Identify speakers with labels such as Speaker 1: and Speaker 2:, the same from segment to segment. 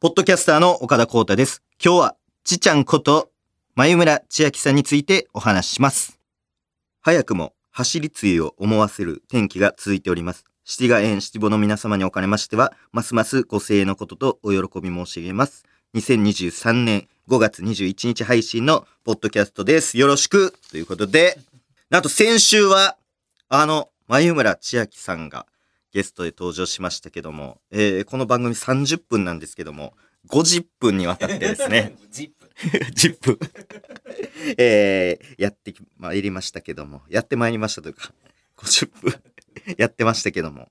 Speaker 1: ポッドキャスターの岡田光太です。今日は、ちちゃんこと、眉村千秋さんについてお話しします。早くも、走り梅雨を思わせる天気が続いております。七賀園七五の皆様におかれましては、ますますご声援のこととお喜び申し上げます。2023年5月21日配信のポッドキャストです。よろしくということで、なんと先週は、あの、眉村千秋さんがゲストで登場しましたけども、えーこの番組30分なんですけども、50分にわたってですね、
Speaker 2: ジップ。
Speaker 1: 10分、えーやってまいりましたけども、やってまいりましたというか、50分やってましたけども。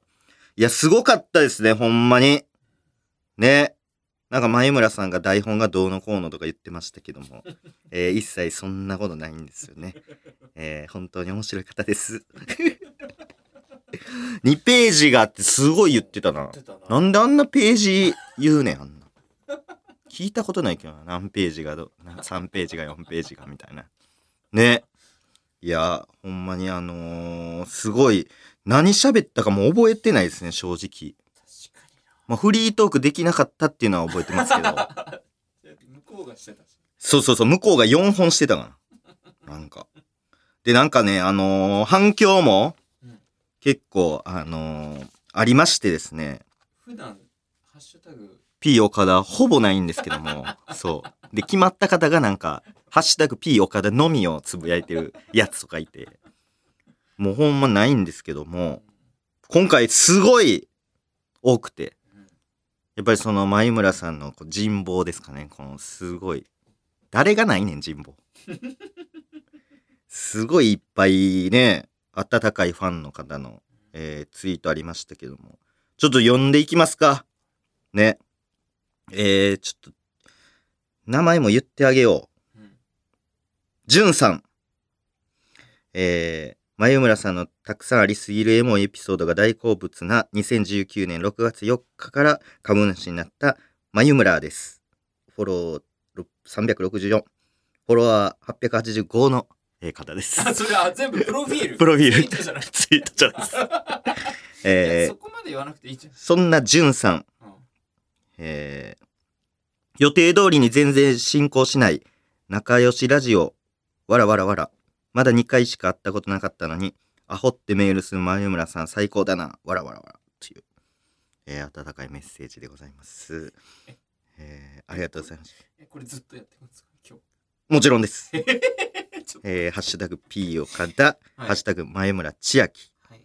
Speaker 1: いや、すごかったですね、ほんまに。ね。なんか前村さんが台本がどうのこうのとか言ってましたけども、えー一切そんなことないんですよね。えー本当に面白い方です。2ページがあってすごい言ってたな。
Speaker 2: な
Speaker 1: なんであんなページ言うねん、あんな。聞いたことないけどな、何ページがど、な3ページが4ページがみたいな。ね。いや、ほんまにあのーすごい、何喋ったかもう覚えてないですね、正直。
Speaker 2: 確か
Speaker 1: まあ、フリートークできなかったっていうのは覚えてますけど。
Speaker 2: 向こうがしてたし。
Speaker 1: そうそうそう、向こうが4本してたかな。なんか。で、なんかね、あのー反響も
Speaker 2: うん
Speaker 1: 結構、あのーありましてですね。
Speaker 2: 普段、ハッシュタグ、
Speaker 1: P 岡田ほぼないんですけども、そう。で、決まった方がなんか、ハッシュタグ P 岡田のみをつぶやいてるやつとかいて、もうほんまないんですけども、今回すごい多くて、
Speaker 2: うん
Speaker 1: やっぱりその前村さんのこう人望ですかね、このすごい。誰がないねん、人望。すごいいっぱいね、温かいファンの方の、えーツイートありましたけども、ちょっと読んでいきますか。ね。えー、ちょっと、名前も言ってあげよう。
Speaker 2: うん
Speaker 1: じゅんさん。えー、眉村さんのたくさんありすぎるエモいエピソードが大好物な2019年6月4日から株主になった眉村です。フォローろ364、フォロワー885のえー方です。
Speaker 2: あ、それは全部プロフィール。
Speaker 1: プロフィール
Speaker 2: ツイートじゃな
Speaker 1: いです。えー、
Speaker 2: そこまで言わなくていいじゃん。
Speaker 1: そんなじゅんさん、
Speaker 2: うん
Speaker 1: えー予定通りに全然進行しない仲良しラジオ、わらわらわら。まだ2回しか会ったことなかったのに、アホってメールする前村さん最高だな、わらわらわら。という、えー温かいメッセージでございます。え？ーありがとうございます。
Speaker 2: え、これずっとやってますか？今
Speaker 1: もちろんです。えーハッシュタグ P 岡田、
Speaker 2: はい
Speaker 1: ハッシュタグ前村千秋、
Speaker 2: はい。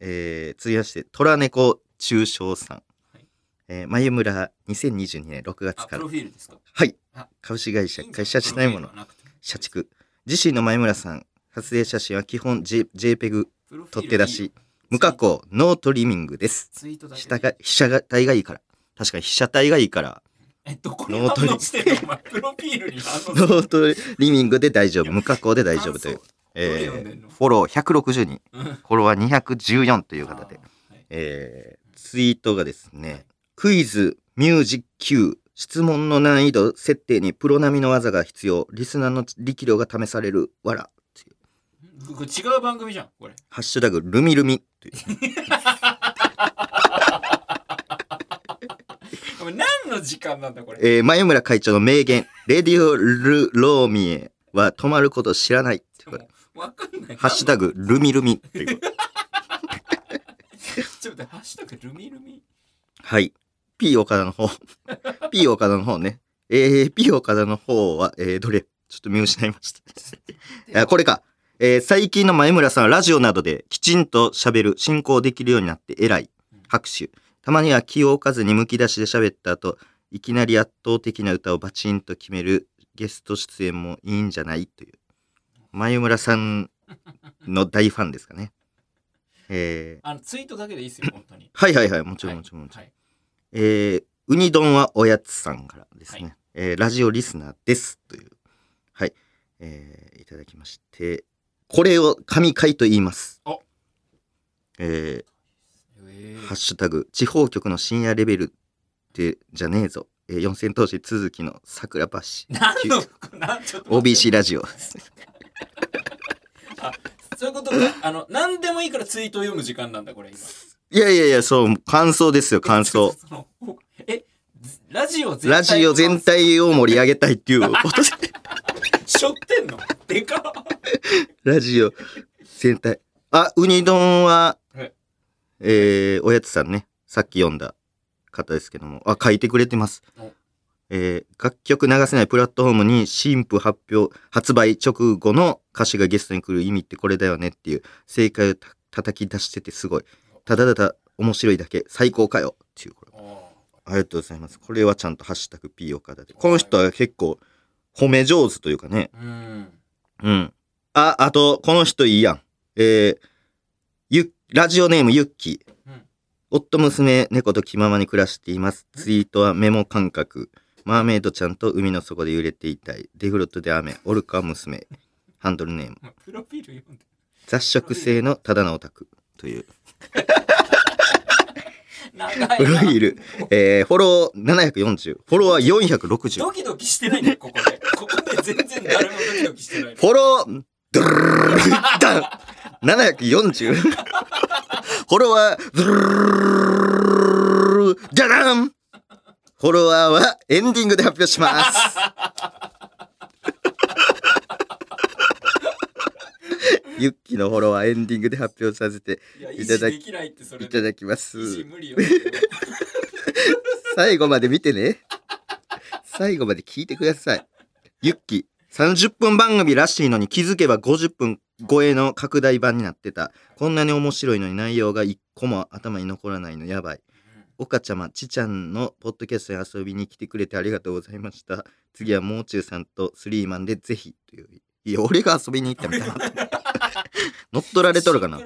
Speaker 1: えー、続きまして、虎猫中小さん。
Speaker 2: はい
Speaker 1: えー、前村2022年6月
Speaker 2: あ、
Speaker 1: から
Speaker 2: プロ。フィールですか？
Speaker 1: はい
Speaker 2: あ。
Speaker 1: 株式会社、会社じゃないもの社畜。自身の前村さん、撮影写真は基本、J、JPEG
Speaker 2: プロフィール
Speaker 1: 撮って出し無加工、ノートリミングです。被写体がいいから。確かに被写体がいいから、
Speaker 2: え、どこに
Speaker 1: ノートに
Speaker 2: 反応してんのお前、プロフィールに反応
Speaker 1: ノートリミングで大丈夫、無加工で大丈夫という。えー、フォロー160人、
Speaker 2: うん。
Speaker 1: フォロワー214という方で。
Speaker 2: はい。
Speaker 1: えーツイートがですね、クイズ、ミュージック Q、質問の難易度設定にプロ並みの技が必要、リスナーの力量が試される、わら。
Speaker 2: 違う番組じゃん、これ。
Speaker 1: ハッシュタグ、ルミルミ
Speaker 2: 何の時間なんだ、これ？
Speaker 1: えー、前村会長の名言、レディオ・ル・ローミエは止まることを知らない。ってこ
Speaker 2: わかんない。
Speaker 1: ハッシュタグ、ルミルミってい。
Speaker 2: ちょっと待って、ハッシュタグルミルミ？
Speaker 1: はい。P 岡田の方。P 岡田の方ね。えー、P 岡田の方は、えー、どれ？ちょっと見失いました。あこれか。えー最近の前村さんはラジオなどできちんと喋る、進行できるようになって偉い。拍手。たまには気を置かずにむき出しで喋った後、いきなり圧倒的な歌をバチンと決めるゲスト出演もいいんじゃないという。前村さんの大ファンですかね。えー
Speaker 2: あの、ツイートだけでいいですよ、本当に。
Speaker 1: はいはいはい、もちろんもちろんもちろん。
Speaker 2: はい。
Speaker 1: えー、ウニ丼はおやつさんからですね。
Speaker 2: はい
Speaker 1: えーラジオリスナーです。という。はい。えーいただきまして、これを神回と言います。えーハッシュタグ、地方局の深夜レベルってじゃねえぞ。えー四千頭身続きの桜橋。OBC ラジオ。
Speaker 2: そういうことか。あの、何でもいいからツイートを読む時間なんだ、これ今。
Speaker 1: いやいやいや、そう、感想ですよ、感想。
Speaker 2: え、ラジオ全体
Speaker 1: ラジオ全体を盛り上げたいっていうことで、
Speaker 2: しょってんの？でかっ
Speaker 1: ラジオ全体。あ、ウニ丼は
Speaker 2: はい、
Speaker 1: えー、おやつさんね、さっき読んだ方ですけども、あ、書いてくれてます
Speaker 2: お。
Speaker 1: えー、楽曲流せないプラットフォームに新譜発表、発売直後の歌手がゲストに来る意味ってこれだよねっていう正解をた叩き出しててすごい。ただただ面白いだけ、最高かよっていうこれ。
Speaker 2: お
Speaker 1: ありがとうございます。これはちゃんとハッシュタグ P 岡田で。この人は結構褒め上手というかね。
Speaker 2: ーうん。
Speaker 1: うん。あ、あと、この人いいやん。えー、ゆ、ラジオネームゆっき。
Speaker 2: うん
Speaker 1: 夫娘猫と気ままに暮らしています。ツイートはメモ感覚。マーメイドちゃんと海の底で揺れていたい。デフロットで雨。オルカ娘。ハンドルネーム。
Speaker 2: お前プロフィール読んで。
Speaker 1: 雑食性のただのオタク。という。プロフィール。えー、フォロー740。フォロワー460。
Speaker 2: ドキドキしてないね、ここで。ここで全然誰もドキドキしてない。
Speaker 1: フォロー、ドゥルルルルル !740! フォロワー、ドゥルルルルルダダンフォロワーはエンディングで発表します。ユッキのフォロワーエンディングで発表させて
Speaker 2: い、
Speaker 1: ただき
Speaker 2: いってそれ
Speaker 1: いただきます。最後まで見てね。最後まで聞いてください。ユッキ、30分番組らしいのに気づけば50分超えの拡大版になってた。こんなに面白いのに内容が一個も頭に残らないのやばい。岡ちゃま、ちちゃんのポッドキャストに遊びに来てくれてありがとうございました。次はもう中さんとスリーマンでぜひという。いや、俺が遊びに行ったみたいな。乗っ取られとるかな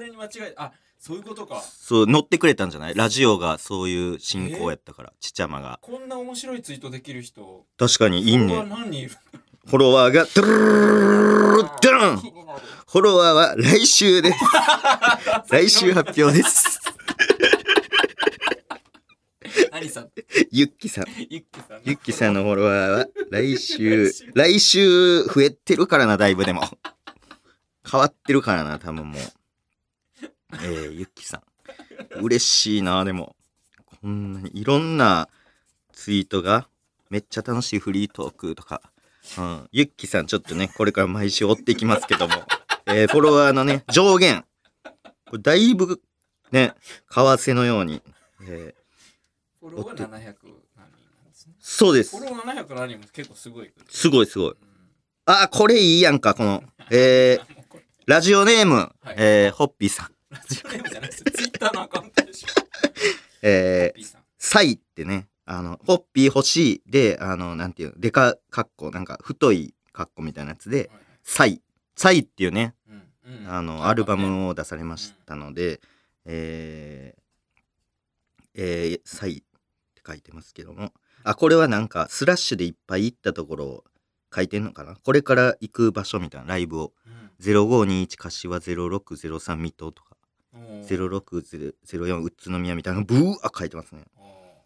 Speaker 2: あ、そういうことか。
Speaker 1: そう、乗ってくれたんじゃない？ラジオがそういう進行やったから、ちちゃまが。
Speaker 2: こんな面白いツイートできる人。
Speaker 1: 確かにいいね。
Speaker 2: 何人いる？
Speaker 1: フォロワーが、ドゥルルルルンフォロワーは来週です。来週発表です。
Speaker 2: 何さん
Speaker 1: ゆっきさん。
Speaker 2: ゆっきさん。
Speaker 1: ゆっきさんのフォロワーは来週、来週増えてるからな、だいぶでも。変わってるからな、多分もう。えー、ゆっきさん。嬉しいな、でも。こんなにいろんなツイートが、めっちゃ楽しいフリートークとか。うん。ゆっきさん、ちょっとね、これから毎週追っていきますけども。えー、フォロワーのね、上限。これだいぶ、ね、為替のように。えー
Speaker 2: フォロワー700何人なんですね。
Speaker 1: そうです
Speaker 2: フォ。ロワー700何人も結構すごい。
Speaker 1: すごいすごい。
Speaker 2: うん
Speaker 1: あ、これいいやんか、この。えー、ラジオネーム、
Speaker 2: はい
Speaker 1: えー、ホッピーさん。
Speaker 2: ラジオネームじゃないですよ。ツイッターのアカウントでしょ。
Speaker 1: えー。サイってね、あの、ホッピー欲しいで、あの、なんていうの、でか、かっこ、なんか、太いかっこみたいなやつで、サイ。サイっていうね、
Speaker 2: うんうん。
Speaker 1: あの、アルバムを出されましたので、えー、えー、サイって書いてますけども、あ、これはなんか、スラッシュでいっぱい行ったところを書いてんのかな？これから行く場所みたいなライブを。
Speaker 2: うん。
Speaker 1: 0521柏0603水戸とか、
Speaker 2: おー。
Speaker 1: 0604宇都宮みたいなのブーあ書いてますね。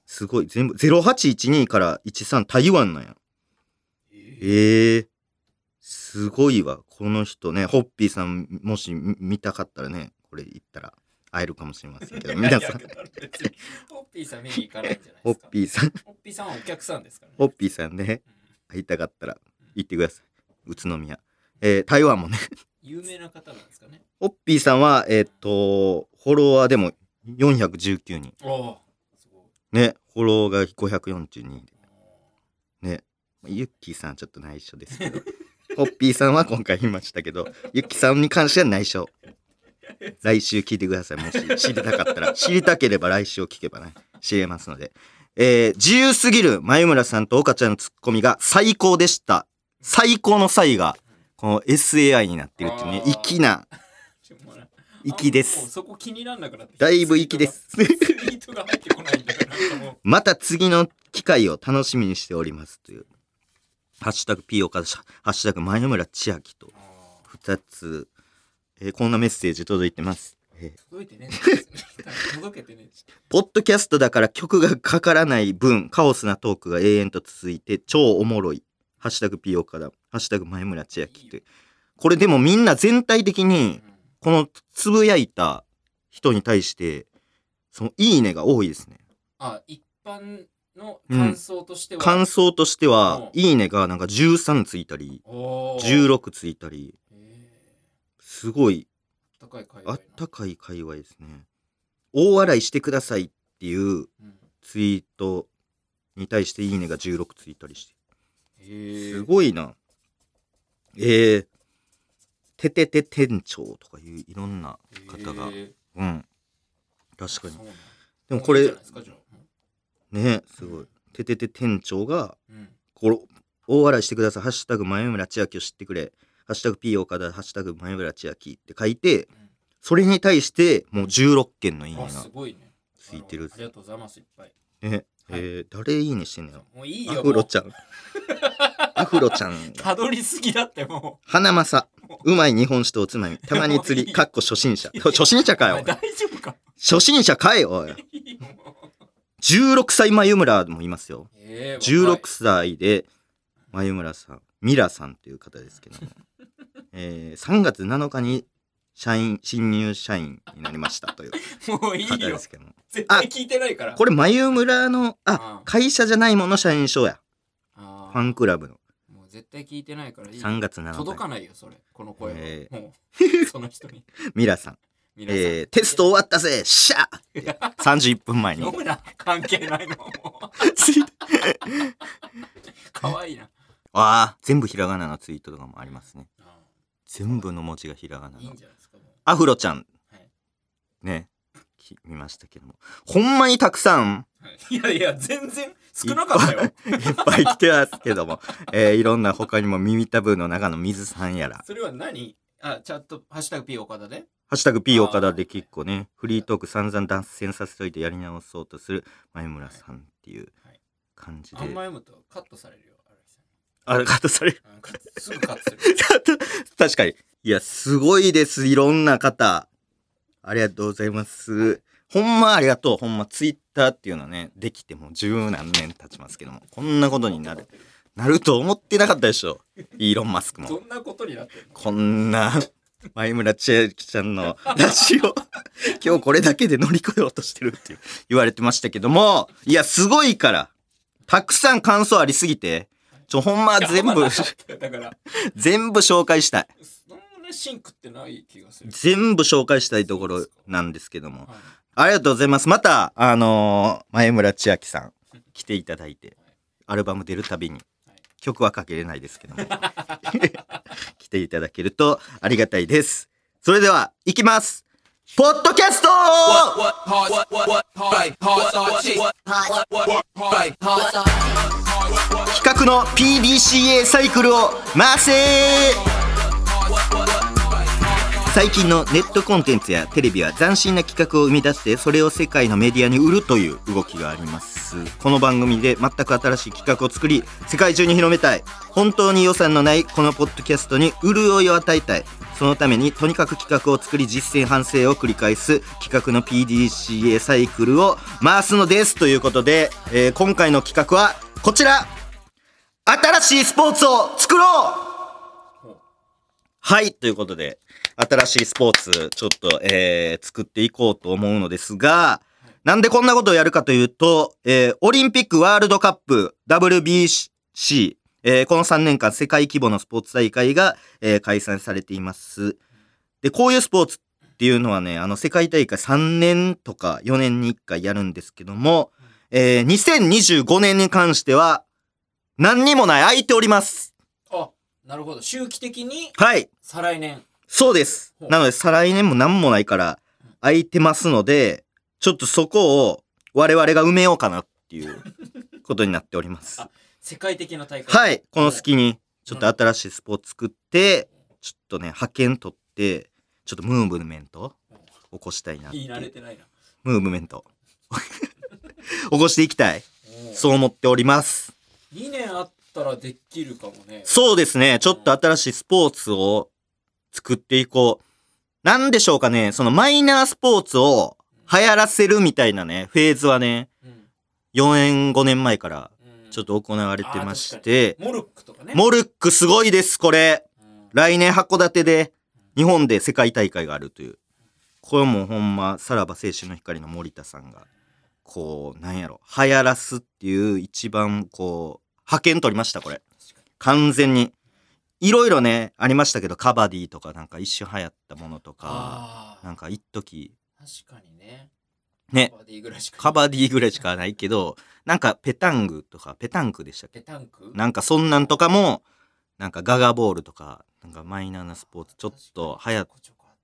Speaker 1: すごい。全部、0812から13台湾なんや。
Speaker 2: え
Speaker 1: えー、すごいわ。この人ね、ホッピーさん、もし見見たかったらね、これ言ったら会えるかもしれませんけど、皆さん、
Speaker 2: ホッピーさん見に行かないんじゃない
Speaker 1: ホッ
Speaker 2: ですか。
Speaker 1: ピーさん、
Speaker 2: ホッピーさんはお客さんですからね。
Speaker 1: ホッピーさんね、
Speaker 2: うん
Speaker 1: 会いたかったら行ってください。宇都宮。えー台湾もね、
Speaker 2: 有名な方なんですかね。
Speaker 1: ホッピーさんは、えーっと、フォロワーでも419人。
Speaker 2: おお。
Speaker 1: ね、フォローが542で。ね、ユッキーさんはちょっと内緒ですけど、ホッピーさんは今回言いましたけど、ユッキーさんに関しては内緒。来週聞いてください。もし知りたかったら。知りたければ来週を聞けばね、知れますので。えー自由すぎる眉村さんと岡ちゃんのツッコミが最高でした。最高の際が、この SAI になってるっていうね、粋な粋です。
Speaker 2: そこ気になんなくなって
Speaker 1: だいぶ粋です。
Speaker 2: ツイートが入ってこないんだよ。なんかもう。
Speaker 1: また次の機会を楽しみにしておりますという。ハッシュタグ P 岡田ハッシュタグ前村千秋と
Speaker 2: あ
Speaker 1: 2つ、えーこんなメッセージ届いてます。えー
Speaker 2: ー届いてね。届けてね。
Speaker 1: ポッドキャストだから曲がかからない分、カオスなトークが永遠と続いて超おもろい。ハッシュタグ P 岡田、ハッシュタグ前村千秋という。これでもみんな全体的に、このつぶやいた人に対して、そのいいねが多いですね。
Speaker 2: あ、一般の感想としては、
Speaker 1: 感想としては
Speaker 2: うん、
Speaker 1: いいねがなんか13ついたり、
Speaker 2: おー。
Speaker 1: 16ついたり、
Speaker 2: え
Speaker 1: すごい。あったかい界隈ですね。大笑いしてくださいっていう
Speaker 2: うん。
Speaker 1: ツイートに対していいねが16ついたりして。すごいな。えー、ててて店長とかいういろんな方が。うん。確かにでもこれね、すごい。ててて店長が、
Speaker 2: うん
Speaker 1: これ、大笑いしてください。ハッシュタグ、前村千秋を知ってくれ。ハッシュタグ、P 岡田、ハッシュタグ、前村千秋って書いて、それに対して、もう16件のいいねが
Speaker 2: すごいね
Speaker 1: ついてる
Speaker 2: あ。りがとうございますいっぱい
Speaker 1: ね、えー、誰いいねしてんのよ。
Speaker 2: もういい
Speaker 1: ア
Speaker 2: よ
Speaker 1: フロちゃん。アフロちゃんが。
Speaker 2: たどりすぎだっても
Speaker 1: 花正。うまい日本酒とおつまみ。たまに釣り、かっこ初心者。初心者かよ。
Speaker 2: 大丈夫か？
Speaker 1: 初心者かいおい。16歳眉村もいますよ。
Speaker 2: えー若い
Speaker 1: 16歳で、眉村さん、ミラさんという方ですけども。えー、3月7日に社員、新入社員になりましたという 方で
Speaker 2: よ
Speaker 1: すけども。
Speaker 2: 絶対聞いてないから
Speaker 1: これ眉村の、あ、
Speaker 2: うん
Speaker 1: 会社じゃないもの社員証や。ファンクラブの
Speaker 2: 絶対聞いてないからいい
Speaker 1: 3月7
Speaker 2: 届
Speaker 1: 日。
Speaker 2: かないよそれ。この声は、
Speaker 1: え
Speaker 2: もう。その人に。
Speaker 1: ミラさん。
Speaker 2: 皆さん、
Speaker 1: えー、テスト終わったぜ。シャー！って。31分前に。
Speaker 2: 読むな関係ないのも
Speaker 1: ツイート
Speaker 2: う可愛 いな。
Speaker 1: ああ、全部ひらがなのツイートとかもありますね。
Speaker 2: あ
Speaker 1: 全部の文字がひらがなの。
Speaker 2: ーいいん。じゃないですかもう。
Speaker 1: アフロちゃん。
Speaker 2: はい。
Speaker 1: ね。き見ましたけども。ほんまにたくさん、
Speaker 2: はい。いやいや全然少なかったよ
Speaker 1: いっぱい来てますけども。えーいろんな他にも耳たぶの中の水さんやら。
Speaker 2: それは何？あチャットハッシュタグ P 岡田で？
Speaker 1: ハッシュタグ P 岡田で結構ね、フリートーク散々脱線させといてやり直そうとする前村さんっていう
Speaker 2: はい
Speaker 1: 感じで。
Speaker 2: あんま読むとカットされるよ
Speaker 1: あれ、カットされる？
Speaker 2: うんカットすぐカットする
Speaker 1: 確かに。いや、すごいです。いろんな方。ありがとうございます。ほんまありがとう。ほんま、ツイッターっていうのはね、できてもう十何年経ちますけども、こんなことになる、なると思ってなかったでしょ。イーロン・マスクも。
Speaker 2: どんなことになって
Speaker 1: こんな、前村千秋ちゃんのラジオ、今日これだけで乗り越えようとしてるって言われてましたけども、いや、すごいから。たくさん感想ありすぎて、ちょ、ほんま全部、
Speaker 2: だから
Speaker 1: 全部紹介したい。
Speaker 2: そんなシンクってない気がする
Speaker 1: 全部紹介したいところなんですけども。
Speaker 2: はい
Speaker 1: ありがとうございます。また、あのー前村千秋さん、来ていただいて、アルバム出るたびに、曲はかけれないですけども、来ていただけるとありがたいです。それでは、行きますポッドキャスト企画の PDCA サイクルを回せ最近のネットコンテンツやテレビは斬新な企画を生み出してそれを世界のメディアに売るという動きがあります。この番組で全く新しい企画を作り世界中に広めたい。本当に予算のないこのポッドキャストに潤いを与えたいそのためにとにかく企画を作り実践反省を繰り返す企画の PDCA サイクルを回すのですということで、えー今回の企画はこちら。新しいスポーツを作ろう。はい、ということで、新しいスポーツ、ちょっと、えー、作っていこうと思うのですが、なんでこんなことをやるかというと、えー、オリンピックワールドカップ WBC、えー、この3年間世界規模のスポーツ大会が、えー開催されています。で、こういうスポーツっていうのはね、あの、世界大会3年とか4年に1回やるんですけども、えー、2025年に関しては、何にもない、空いております。
Speaker 2: あなるほど周期的に
Speaker 1: はい。
Speaker 2: 再来年
Speaker 1: そうです。なので、再来年も何もないから、空いてますので、ちょっとそこを我々が埋めようかなっていう ことになっております。
Speaker 2: あ世界的な大会
Speaker 1: はい。この隙に、ちょっと新しいスポーツ作って、ちょっとね、派遣取って、ちょっとムーブメント起こしたいなってい
Speaker 2: 言い慣れ
Speaker 1: う。
Speaker 2: てないな
Speaker 1: ムーブメント。起こしていきたい。そう思っております。
Speaker 2: 2年あったらできるかもね
Speaker 1: そうですね。ちょっと新しいスポーツを作っていこう。なんでしょうかね。そのマイナースポーツを流行らせるみたいなね、フェーズはね、
Speaker 2: うん
Speaker 1: 4年、5年前から
Speaker 2: うん
Speaker 1: ちょっと行われてまして、
Speaker 2: モルックとかね
Speaker 1: モルックすごいです、これ。
Speaker 2: うん
Speaker 1: 来年函館で日本で世界大会があるという。これもほんま、さらば青春の光の森田さんがこう、なんやろ、流行らすっていう一番こう、派遣取りました、これ。完全に。いろいろね、ありましたけど、カバディとかなんか一瞬流行ったものとか、なんか一時
Speaker 2: 確かにね。
Speaker 1: ね。
Speaker 2: カバディぐらいしか。
Speaker 1: カバディぐらいしかないけど、なんかペタングとか、ペタンクでしたっけ？
Speaker 2: ペタンク？
Speaker 1: なんかそんなんとかも、なんかガガボールとか、なんかマイナーなスポーツちょっと流行っ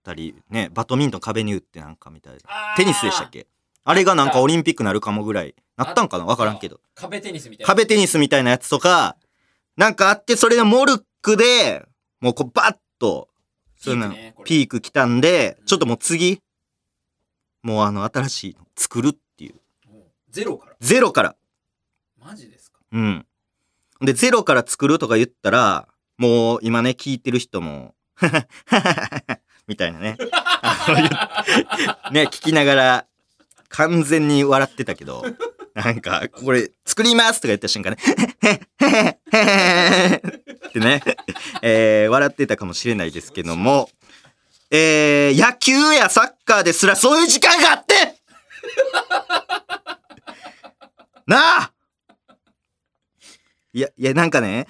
Speaker 1: たり、ね、バドミントン壁に打ってなんかみたいな。テニスでしたっけ？あれがなんかオリンピックなるかもぐらい。なったんかな？わからんけど。
Speaker 2: 壁テニスみたいな
Speaker 1: 壁テニスみたいなやつとか、なんかあって、それでモルックで、もうこうバッと、そういうの
Speaker 2: ピーク
Speaker 1: 来たんで
Speaker 2: う、ん
Speaker 1: ちょっともう次、もうあの新しいの作るっていう。
Speaker 2: ゼロから
Speaker 1: ゼロから。
Speaker 2: マジですか？
Speaker 1: うん。で、ゼロから作るとか言ったら、もう今ね、聞いてる人も、みたいなね。あの言っね、聞きながら、完全に笑ってたけど、なんか、これ、作りますとか言った瞬間ね、ってね、えー笑ってたかもしれないですけども、えー野球やサッカーですらそういう時間があってなあいや、いや、なんかね、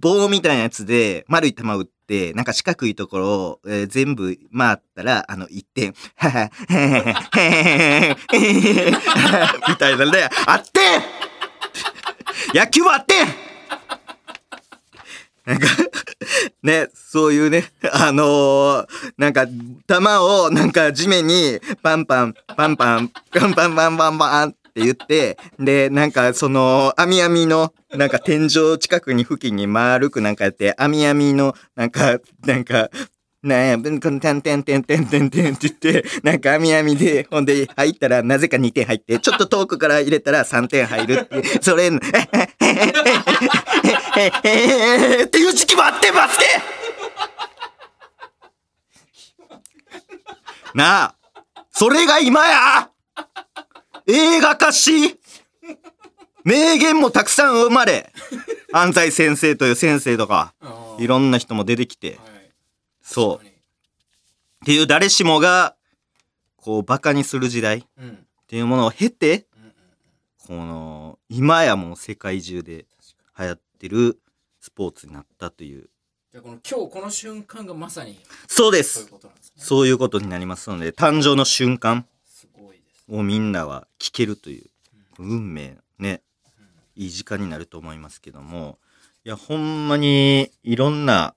Speaker 1: 棒みたいなやつで丸い球打って、なんか四角いところを、えー全部回ったら、あの、一点、はは、へへへへへみたいなね、あって野球はあってなんか、ね、そういうね、あのーなんか、球を、なんか地面に、パンパン、パンパン、パンパンパンパンパンって言って、で、なんか、その、網網の、なんか天井近くに付近に丸くなんかやって、網網の、なんか、なんか、なんや、このてんてんてんてんてんてんって言って、なんか網網で、ほんで入ったらなぜか2点入って、ちょっと遠くから入れたら3点入るって、それ、えへへへへへへっていう時期もあってバスケなあ、それが今や映画化し名言もたくさん生まれ安西先生という先生とか、いろんな人も出てきて、
Speaker 2: はい。
Speaker 1: そう。っていう誰しもが、こう、バカにする時代っていうものを経て、この、今やもう世界中で流行ってるスポーツになったという。
Speaker 2: じゃあこの今日この瞬間がまさに
Speaker 1: そうです。そういうことになりますので、誕生の瞬間をみんなは聞けるという、運命、ね、いい時間になると思いますけども、いや、ほんまに、いろんな、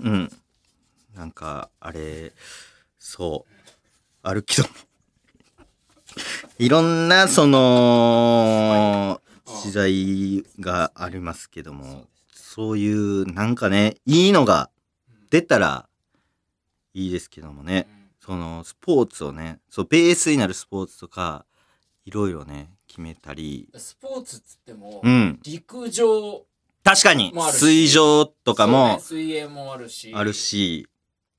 Speaker 1: うん、なんか、あれ、そう、あるけども、いろんな、その、時代がありますけども、そういう、なんかね、いいのが出たらいいですけどもね、そのスポーツをねそうベースになるスポーツとかいろいろね決めたり。
Speaker 2: スポーツっつっても、
Speaker 1: うん。
Speaker 2: 陸上
Speaker 1: 確かに。水上とかも
Speaker 2: ね水泳もあるし。
Speaker 1: あるし。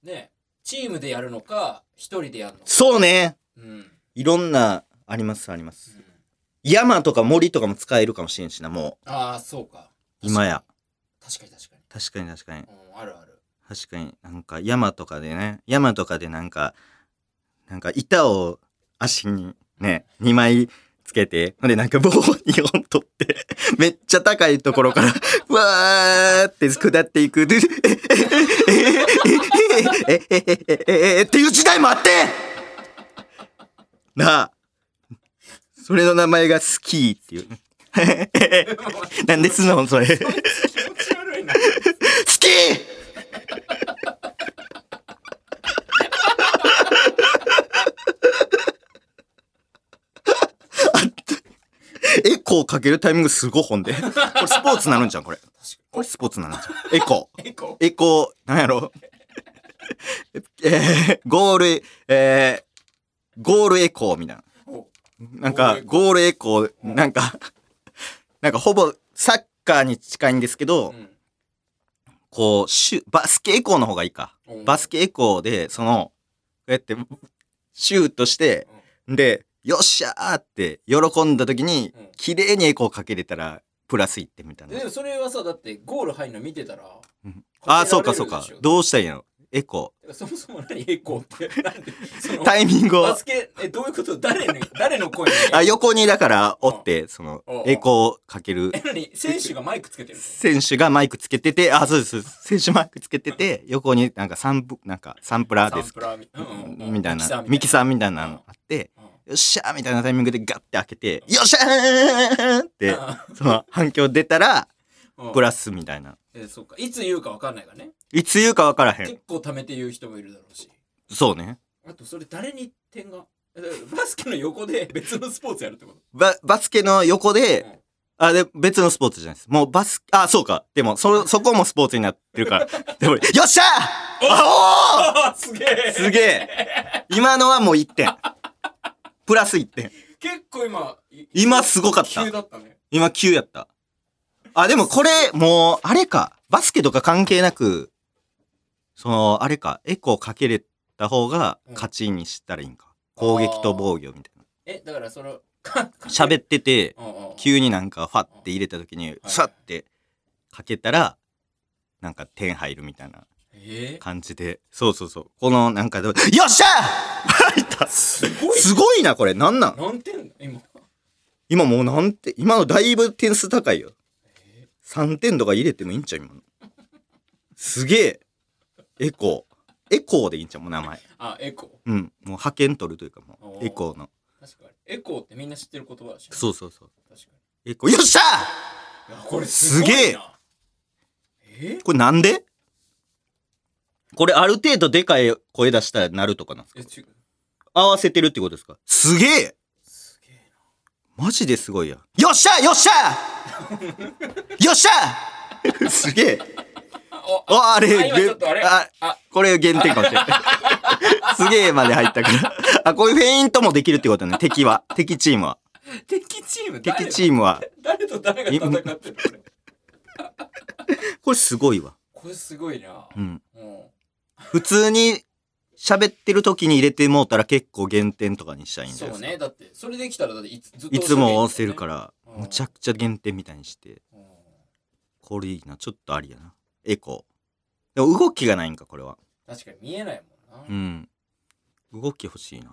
Speaker 2: ねチームでやるのか一人でやるのか。
Speaker 1: そうね。
Speaker 2: うん、うん
Speaker 1: いろんなありますあります。山とか森とかも使えるかもしれんしなも
Speaker 2: ああそうか。
Speaker 1: う今や。
Speaker 2: 確かに確かに。
Speaker 1: 確かに確かに。
Speaker 2: うん、あるある
Speaker 1: 確かになんか山とかでね山とかでなんかなんか板を足にね2枚つけてほんでなんか棒を2本取って めっちゃ高いところから わーって下っていく。でええええええええええっていう時代もあってなあそれの名前がスキーっていうなんですのそれスキー エコーかけるタイミングすごいほんで。これスポーツなるんじゃん、これ。これスポーツなるんじゃん。エコー。
Speaker 2: エコ
Speaker 1: エコー、なんやろえー、ゴール、えー、ゴールエコーみたいな。
Speaker 2: お
Speaker 1: なんか、ゴールエコー、なんか、なんかほぼサッカーに近いんですけど、
Speaker 2: うん
Speaker 1: こう、シュバスケエコーの方がいいか。
Speaker 2: うん
Speaker 1: バスケエコーで、その、こうやって、シュートして、で、よっしゃーって喜んだ時に
Speaker 2: うん、
Speaker 1: 綺麗にエコーかけれたら、プラス1点みたいな
Speaker 2: で。もそれはさだってゴール入るの見てたら
Speaker 1: ああ、そうかそうか。どうしたらいいの？エコ
Speaker 2: そもそも何エコーって？なんで、その
Speaker 1: ー。タイミングを。
Speaker 2: バ、スケ、え、どういうこと？誰に、誰の声に？
Speaker 1: あ、横にだからおって、その
Speaker 2: うん、
Speaker 1: エコーをかける。
Speaker 2: え、何？選手がマイクつけてる
Speaker 1: 選手がマイクつけてて、あ、そうです。選手マイクつけてて、横になんかサンプ、なんかサンプラーです。
Speaker 2: サンプラーみ,、うんうんうん、
Speaker 1: みたいな、ミ
Speaker 2: ミキサー
Speaker 1: みたいなのあって、
Speaker 2: うん。
Speaker 1: よっしゃーみたいなタイミングでガッて開けて、よっしゃーって、その反響出たら、
Speaker 2: うん
Speaker 1: プラスみたいな。
Speaker 2: えそうか。いつ言うか分かんないからね。
Speaker 1: いつ言うか分からへん。
Speaker 2: 結構貯めて言う人もいるだろうし。
Speaker 1: そうね。
Speaker 2: あと、それ誰に点が？バスケの横で別のスポーツやるってこと？
Speaker 1: ババスケの横で、
Speaker 2: うん
Speaker 1: あ、で、別のスポーツじゃないです。もうバス、あ、そうか。でも、そ、そこもスポーツになってるから。でも、よっしゃーあ
Speaker 2: あすげえ
Speaker 1: おーすげえ今のはもう1点。プラス1点。
Speaker 2: 結構今、い
Speaker 1: 今すごかった
Speaker 2: 急だったね。
Speaker 1: 今9やった。あ、でもこれ、もう、あれか。バスケとか関係なく、その、あれか。エコーかけれた方が勝ちにしたらいいんか。攻撃と防御みたい
Speaker 2: え、だからその。
Speaker 1: 喋ってて、急になんかファって入れた時に、さってかけたら、なんか点入るみたいな
Speaker 2: え
Speaker 1: 感じで。そうそうそう。このなんかで、よっしゃ 入った
Speaker 2: ー、すごい。
Speaker 1: すごいな、これ。なんなん？
Speaker 2: 何点今。
Speaker 1: 今もうなんて、今のだいぶ点数高いよ。3点とか入れてもいいんちゃう？今の。すげえ。エコー。エコーでいいんちゃう？もう名前。
Speaker 2: あ、エコ
Speaker 1: うん。もう派遣取るというかもう、エコーの。
Speaker 2: ー。確かに。エコーってみんな知ってる言葉だしね。
Speaker 1: そうそうそう。
Speaker 2: 確か
Speaker 1: エコー。よっしゃ
Speaker 2: に。いや、これすごいな。
Speaker 1: すげえ
Speaker 2: え？
Speaker 1: これなんで？これある程度でかい声出したらなるとかなんですか？合わせてるってことですか？すげえ
Speaker 2: すげえ
Speaker 1: マジですごいや。よっしゃよっしゃ よっしゃすげえあ、あれ、
Speaker 2: あ今ちょっとあれ
Speaker 1: あ
Speaker 2: あ、
Speaker 1: これ減点かもしれない。すげえまで入ったから。あ、こういうフェイントもできるってことね、敵は。敵チームは。
Speaker 2: 敵チーム？誰
Speaker 1: 敵チームは。
Speaker 2: 誰と誰が戦ってんのこれ？
Speaker 1: これすごいわ。
Speaker 2: これすごいな。
Speaker 1: うん。
Speaker 2: うん。
Speaker 1: 普通に喋ってる時に入れてもうたら結構減点とかにしたいんですか。
Speaker 2: そうね。だって、それできたらだっていつずっと
Speaker 1: いつも押せるから、
Speaker 2: うん
Speaker 1: むちゃくちゃ減点みたいにして。
Speaker 2: うん
Speaker 1: これいいな。ちょっとありやな。エコー。でも動きがないんか、これは。
Speaker 2: 確かに見えないもんな。
Speaker 1: うん。動き欲しいな。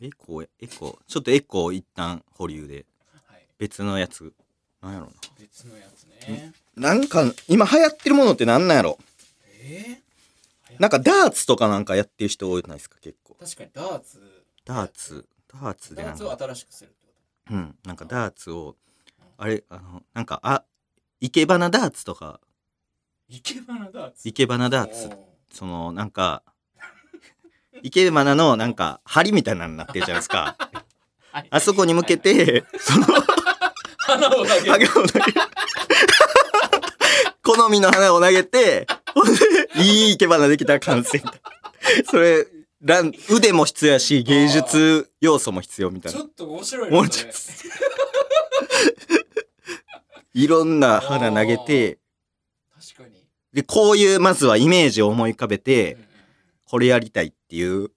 Speaker 1: エコー、エコー。ちょっとエコー一旦保留で。
Speaker 2: はい。
Speaker 1: 別のやつ。なんやろ
Speaker 2: 別のやつね。
Speaker 1: な。なんか、今流行ってるものってなんなんやろ？
Speaker 2: え
Speaker 1: なんかダーツとかなんかやってる人多いないですか、結構。
Speaker 2: ー、確かにダーツ。
Speaker 1: ダーツ。ダーツで
Speaker 2: ダーツを
Speaker 1: なんか。
Speaker 2: 新しくするってこ
Speaker 1: うん。なんかダーツを、あれ、あの、なんか、あ、生け花ダーツとか、
Speaker 2: と。生け花ダーツ？
Speaker 1: 生け花ダーツその、なんか、生け花のなんか、針みたいなのになってるじゃないですか。
Speaker 2: はい
Speaker 1: あそこに向けて、その、
Speaker 2: 花を投げる。
Speaker 1: 花を投げ好みの花を投げて、ほんで、いい生け花できたら完成。それ、ラン腕も必要やし、芸術要素も必要みたいな。
Speaker 2: ちょっと面白い
Speaker 1: いろんな花投げて、
Speaker 2: 確かに。
Speaker 1: で、こういう、まずはイメージを思い浮かべて
Speaker 2: うん、うん
Speaker 1: これやりたいっていう、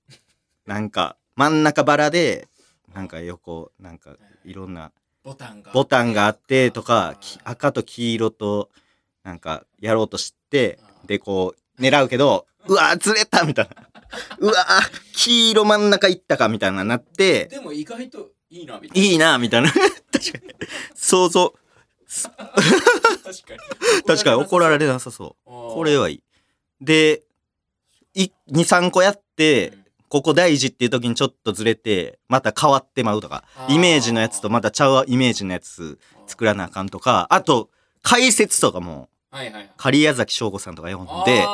Speaker 1: なんか、真ん中バラで、なんか横、なんか、いろんな
Speaker 2: ボタンが。
Speaker 1: ボタンがあってとか、き
Speaker 2: うん
Speaker 1: 赤と黄色と、なんか、やろうとして、で、こう、狙うけど、うわーずれたみたいな。うわー黄色真ん中行ったかみたいななって、
Speaker 2: でも意外といいな、みたいな。
Speaker 1: いいなみたいな。確かに。想像、
Speaker 2: 確かに。
Speaker 1: 確かに怒られなさそう。
Speaker 2: こ
Speaker 1: これはいい。で、い2、3個やって、ここ大事っていう時にちょっとずれて、また変わってまうとかイメージのやつとまたちゃうイメージのやつ作らなあかんとか、あと、解説とかも、
Speaker 2: はいはいはい。
Speaker 1: 狩矢崎翔吾さんとか読んで、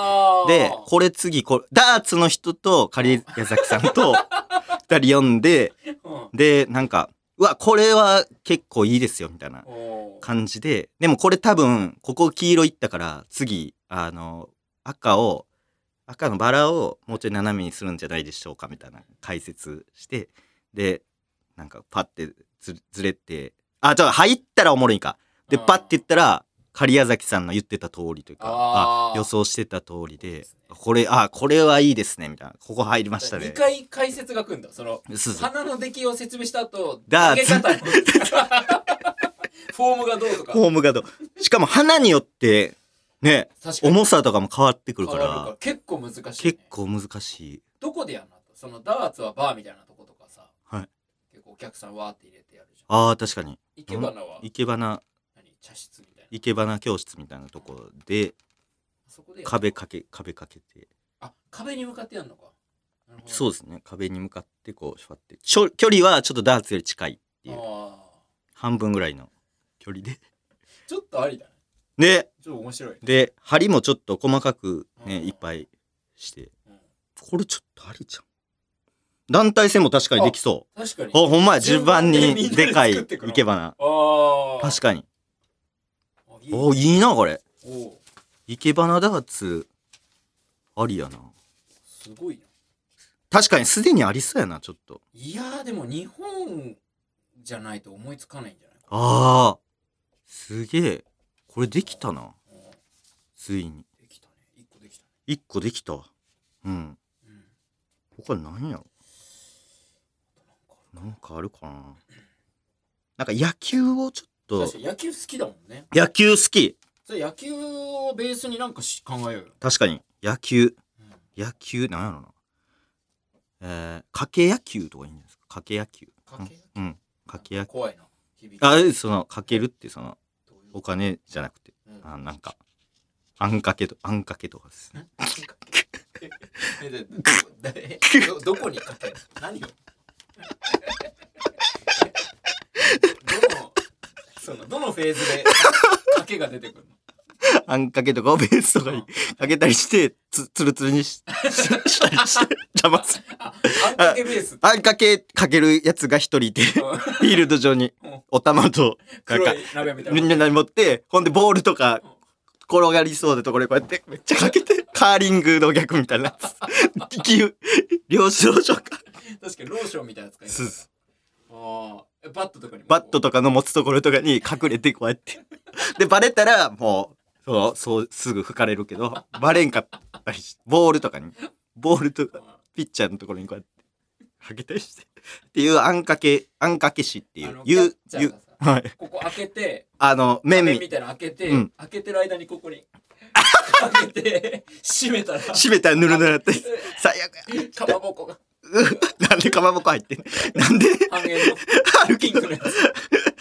Speaker 1: で、これ次、これ、ダーツの人と狩矢崎さんと 二人読んで、
Speaker 2: うん
Speaker 1: で、なんか、うわ、これは結構いいですよ、みたいな感じで、でもこれ多分、ここ黄色いったから、次、あの、赤を、赤のバラをもうちょい斜めにするんじゃないでしょうか、みたいな解説して、で、なんかパッてずずれて、あ、じゃあ入ったらおもろいんか。で、パッて言ったら、狩矢崎さんの言ってた通りというか、
Speaker 2: あ
Speaker 1: 予想してた通りでこれ、あ、これはいいですね、みたいな。ここ入りましたね。
Speaker 2: 2。回解説が来るんだ。その、花の出来を説明した後、
Speaker 1: ダーツ。
Speaker 2: 投げ方。の フォームがどうとか。
Speaker 1: フォームがどう。しかも花によって、ね重さとかも変わってくるから、
Speaker 2: 結構難しい、ね、
Speaker 1: 結構難しい。
Speaker 2: どこでやんの？そのダーツはバーみたいなとことかさ、
Speaker 1: はい。
Speaker 2: 結構お客さんわーって入れてやるじゃん。
Speaker 1: ああ、確かに。
Speaker 2: 生け花は
Speaker 1: 生け花、
Speaker 2: 何？茶室みたい
Speaker 1: け花教室みたいなところで、
Speaker 2: そこで
Speaker 1: 壁かけ、壁かけて。
Speaker 2: あ壁に向かってやるのか
Speaker 1: そうですね。壁に向かってこう、シュワって。ちょ距離はちょっとダーツより近いっていう。
Speaker 2: あ
Speaker 1: 半分ぐらいの距離で。
Speaker 2: ーちょっとありだね
Speaker 1: で、
Speaker 2: ちょっと面白い、
Speaker 1: で、針もちょっと細かくね、
Speaker 2: うん
Speaker 1: いっぱいして。
Speaker 2: うん
Speaker 1: これちょっとありじゃん。団体戦も確かにできそう。
Speaker 2: 確かに
Speaker 1: ほほんまや、順番にでかい
Speaker 2: い
Speaker 1: け花。
Speaker 2: ああ
Speaker 1: 確かに。おいいな、これ。
Speaker 2: おう
Speaker 1: 生け花ダーツ、ありやな。
Speaker 2: すごいな
Speaker 1: 確かにすでにありそうやな、ちょっと。
Speaker 2: いやーでも日本じゃないと思いつかないんじゃないか
Speaker 1: ああ。すげえ。これできたな。
Speaker 2: うん
Speaker 1: ついに。
Speaker 2: できたね一個できたね
Speaker 1: 一個できたわ。うん。
Speaker 2: うん
Speaker 1: 他何やろ？なんかあるかな。なんか野球をちょっと
Speaker 2: 野球好きだもんね
Speaker 1: 野球好き。
Speaker 2: それ野球をベースになんかし考えようよ、
Speaker 1: 確かに。野球。
Speaker 2: うん、
Speaker 1: 野球、なんやろな。えー、掛け野球とかいいんじゃないですか？掛け野球。
Speaker 2: かけ
Speaker 1: うん。うん。掛け野球。
Speaker 2: 怖いな
Speaker 1: あ、その、かけるって、その、お金じゃなくて、
Speaker 2: うん
Speaker 1: あなんか、あん掛けと、あん掛けとかです。
Speaker 2: どでどどこにかける？何を？そのどのフェーズでかけが出てくるの？
Speaker 1: あん掛けとかをベースとかにかけたりして、つ、つるつるにし、し したりして、邪魔する。
Speaker 2: ああんかけベース
Speaker 1: あんかけかけるやつが一人いて、フィールド上に
Speaker 2: うん、
Speaker 1: お玉と、かか
Speaker 2: 黒い鍋みたいな。
Speaker 1: みんなに持って、ほんでボールとか、転がりそうなところでこうやって、めっちゃかけて、カーリングの逆みたいな。やつ。気両手両手か。
Speaker 2: 確かにローションみたいな使い
Speaker 1: そうそう。
Speaker 2: ああえバットとかにも
Speaker 1: バットとかの持つところとかに隠れてこうやって。で、バレたら、もう、そう、そう、すぐ吹かれるけど、バレんかったりして、ボールとかに、ボールとか、ピッチャーのところにこうやって、かけたりして。っていう、あんかけ、あんかけ師っていうゆゆはい。
Speaker 2: ここ開けて
Speaker 1: あの、麺み、
Speaker 2: たいなの開けて、
Speaker 1: うん
Speaker 2: 開けてる間にここに 開けて閉めたら
Speaker 1: 閉めたらぬるぬるなって、最悪や。
Speaker 2: かまぼこが
Speaker 1: う なんでかまぼこ入ってんなんで、
Speaker 2: 半円の
Speaker 1: 歩き
Speaker 2: ピンクのやつ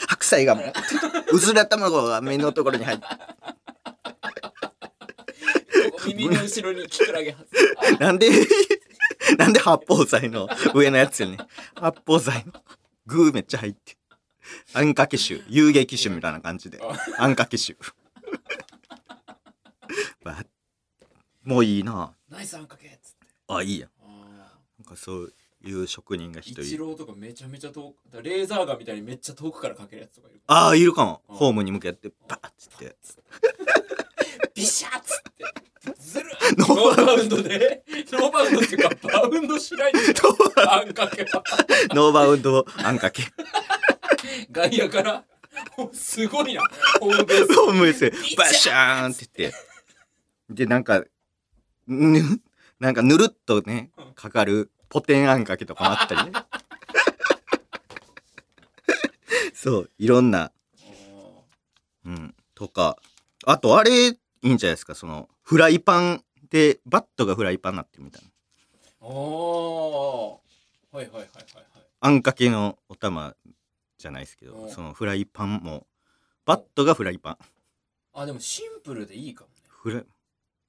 Speaker 1: 白菜がもう、うずら卵が目のところに入って、
Speaker 2: 耳の後ろにキクラゲ
Speaker 1: なんで、なんで八宝菜の上のやつよね。八宝菜の具めっちゃ入って。あんかけ酒、遊撃酒みたいな感じで。あんかけ酒。わもういいな。
Speaker 2: ナイスあんかけっつって
Speaker 1: あ、いいやん。かそういう職人が
Speaker 2: ー
Speaker 1: 一人。
Speaker 2: イチローとかめちゃめちゃ遠くレーザーガンみたいにめっちゃ遠くからかけるやつとかいる。
Speaker 1: ああ、いるかも。
Speaker 2: うん。
Speaker 1: ホームに向けて、バーって言って。
Speaker 2: ビシャッつって。ずる
Speaker 1: ノ
Speaker 2: ノ
Speaker 1: ーバウンド
Speaker 2: で。ノーバウンドっていうかバウンドしないで。あんかけは。
Speaker 1: ノーバウンド。あんかけ。
Speaker 2: 外野から。おすごいなホームベース。
Speaker 1: ホームですよ。バシャーンって言って。で、なんか、ぬ、なんかぬるっとね、かかるポテンあんかけとかもあったりね。そう、いろんな、うん、とか。あと、あれ、いいんじゃないですか、その、フライパンで、バットがフライパンになってるみたいな。
Speaker 2: おー。はいはいはいはいはい。
Speaker 1: あんかけのお玉じゃないですけど、
Speaker 2: うん
Speaker 1: そのフライパンも、バットがフライパン。
Speaker 2: あでもシンプルでいいかもね。
Speaker 1: フラ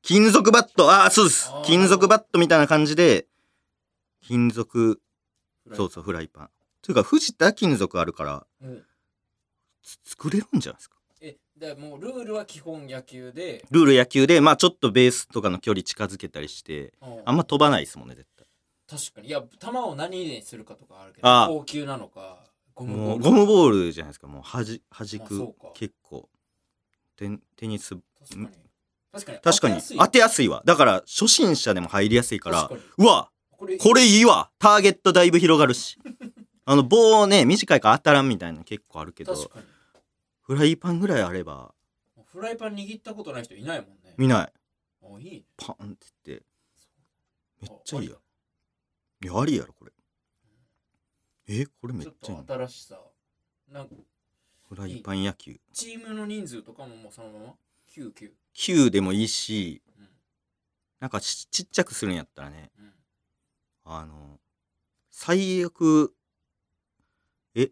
Speaker 1: 金属バット。ああ、そうです。金属バットみたいな感じで、金属、そうそう、フライパン。というか、藤田金属あるから、
Speaker 2: うん。
Speaker 1: つ作れるんじゃないですか？
Speaker 2: えでもうルールは基本野球で。
Speaker 1: ルール野球で、まあちょっとベースとかの距離近づけたりして、あんま飛ばないですもんね、絶対。
Speaker 2: 確かに。いや球を何にするかとかあるけど高級なのかゴムボール。
Speaker 1: ゴムボールじゃないですか、もうはじ、はじく結構。テンテニス、
Speaker 2: 確かに。確かに。当てやすい。
Speaker 1: わ。だから、初心者でも入りやすいからうわ
Speaker 2: これ
Speaker 1: いいわターゲットだいぶ広がるし。あの、棒ね、短いから当たらんみたいなの結構あるけど、
Speaker 2: 確かに
Speaker 1: フライパンぐらいあれば、
Speaker 2: フライパン握ったことない人いないもんね
Speaker 1: 見ない。
Speaker 2: あいいね
Speaker 1: パンって言って。めっちゃいいや
Speaker 2: あ
Speaker 1: いや、ありやろ、これ。え、これめっ
Speaker 2: ちょっ
Speaker 1: ちゃいい
Speaker 2: と。新しさなんか
Speaker 1: フライパン野球。
Speaker 2: チームの人数とかももうそのまま？9、9。
Speaker 1: 9でもいいし、
Speaker 2: うん。
Speaker 1: なんかちちっちゃくするんやったらね、
Speaker 2: うん。
Speaker 1: あの、最悪、え、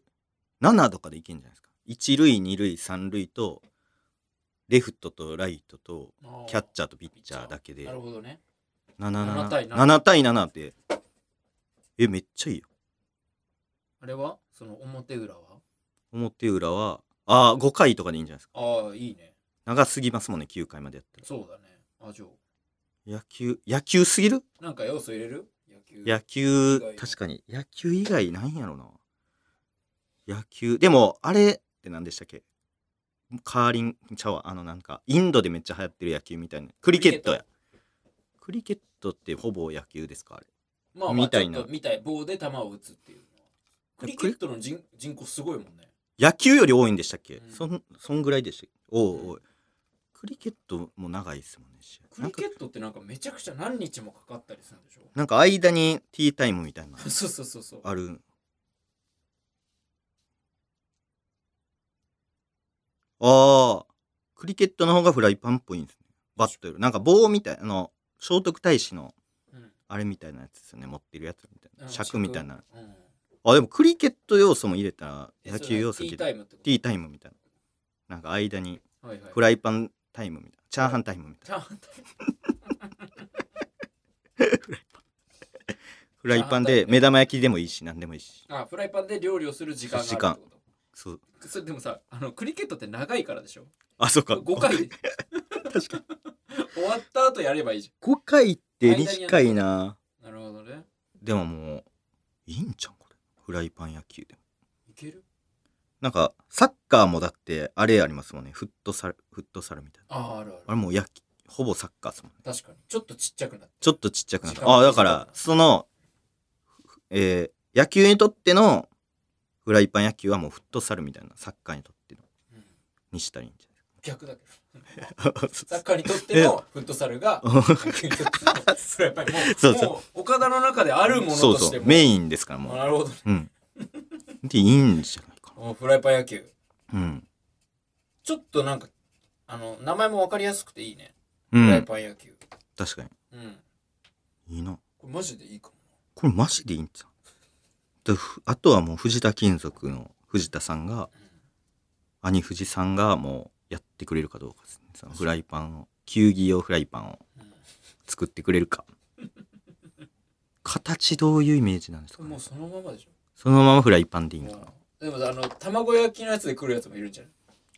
Speaker 1: 7とかでいけんじゃないですか？1塁、2塁、3塁と、レフトとライトと、
Speaker 2: あ
Speaker 1: キャッチャーとピッチャーだけで
Speaker 2: な、るほどね。
Speaker 1: 7、
Speaker 2: 7対
Speaker 1: 7、
Speaker 2: 7
Speaker 1: 7対7って、え、めっちゃいいよ。
Speaker 2: あれは？その表裏は？
Speaker 1: 表裏は、ああ、5回とかでいいんじゃないですか？
Speaker 2: ああ、いいね。
Speaker 1: 長すぎますもんね、9回までやったら。
Speaker 2: そうだね。あ、じゃあ。
Speaker 1: 野球、野球すぎる？
Speaker 2: なんか要素入れる？野球。
Speaker 1: 確かに。野球以外なんやろな。野球、でも、あれって何でしたっけ？カーリング、ちゃうわ、あのなんか、インドでめっちゃ流行ってる野球みたいな。クリケットや。クリケットってほぼ野球ですか？あれ。
Speaker 2: まあ、まあ、
Speaker 1: みたいな
Speaker 2: みたい。棒で球を打つっていうのは。クリケットの人人口すごいもんね。
Speaker 1: 野球より多いんでしたっけ、
Speaker 2: うん
Speaker 1: そんそんぐらいでしたっけ？おうおうクリケットも長いですもんね
Speaker 2: クリケットってなんかめちゃくちゃ何日もかかったりするんでしょ？
Speaker 1: なんか間にティータイムみたいな。
Speaker 2: そうそうそうそう。
Speaker 1: ある。ああクリケットの方がフライパンっぽいんですね。バットより。なんか棒みたいなあの聖徳太子の
Speaker 2: うん。
Speaker 1: あれみたいなやつですよね。持ってるやつみたい
Speaker 2: うん
Speaker 1: な尺みたいな。
Speaker 2: うん。
Speaker 1: あでもクリケット要素も入れたら
Speaker 2: え
Speaker 1: 野球要素
Speaker 2: ティータイムってこと？
Speaker 1: ティータイムみたいな。なんか間に。フライパンタイムみたいな。チャーハンタイムみたいな。フライパンで目玉焼きでもいいし何でもいいし。
Speaker 2: あ、フライパンで料理をする時間があるってこと。
Speaker 1: そう
Speaker 2: それでもさ、あのクリケットって長いからでしょ？
Speaker 1: あそうか。
Speaker 2: 5回。で
Speaker 1: 確かに。
Speaker 2: 終わった後やればいいじ
Speaker 1: 5回って短いな。
Speaker 2: ゃん。なるほどね。
Speaker 1: でももういいんじゃんこれ。フライパン野球でも。
Speaker 2: いける？
Speaker 1: なんかサッカーもだってあれありますもんねフットサルフットサルみたいな
Speaker 2: ああ、あるある。
Speaker 1: あれもう野球ほぼサッカーですもんね
Speaker 2: 確かに。ちょっとちっちゃくなって。
Speaker 1: ちょっとちっちゃくなったあだからそのえー野球にとってのフライパン野球はもうフットサルみたいなサッカーにとっての
Speaker 2: うん
Speaker 1: にしたらいいんじ
Speaker 2: 逆だけど。
Speaker 1: ゃない
Speaker 2: サッカーにとってのフットサルが、野球にとってのフライパン。もう、
Speaker 1: そうそう
Speaker 2: 岡田の中であるもの
Speaker 1: そう
Speaker 2: としても。
Speaker 1: そうメインですから
Speaker 2: あ
Speaker 1: も
Speaker 2: なるほどね。
Speaker 1: ううんでいいんじゃない
Speaker 2: フライパン野球。
Speaker 1: なうん
Speaker 2: ちょっとなんか、あの、名前もわかりやすくていいね。
Speaker 1: う
Speaker 2: フライ
Speaker 1: ん
Speaker 2: パン野球。
Speaker 1: 確かに
Speaker 2: うん。
Speaker 1: いいな
Speaker 2: これマジでいいかも。
Speaker 1: これマジでいいんちゃう？でふあとはもう藤田金属の藤田さんが兄藤さんがもうやってくれるかどうかですねそのフライパンを球技用フライパンを
Speaker 2: うん
Speaker 1: 作ってくれるか 形どういうイメージなんですか、ね？
Speaker 2: もう、そのままでしょ。
Speaker 1: そのままフライパンでいいのかな？
Speaker 2: でもさあの卵焼きのやつで来るやつもいるんじゃない？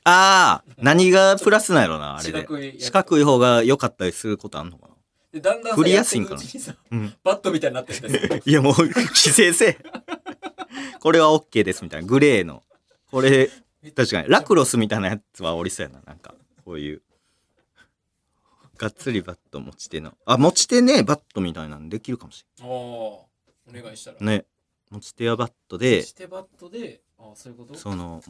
Speaker 1: ああ何がプラスなんやろなあれで。
Speaker 2: 四角いやつ。
Speaker 1: 四角い方が良かったりすることあんのかな？
Speaker 2: でだんだんさ
Speaker 1: 振りやすいんかな？
Speaker 2: やってくうちにさ
Speaker 1: うん。
Speaker 2: バットみたいになってる
Speaker 1: いやもう規制せえ。これは OK ですみたいな。グレーの。これ確かに。ラクロスみたいなやつはおりそうやななんか。こういう。がっつりバット持ち手の。あ持ち手ねバットみたいなのできるかもし
Speaker 2: おおーお願いしたら。
Speaker 1: れないね。持ち手はバットで。
Speaker 2: してバットであそういうこと？
Speaker 1: その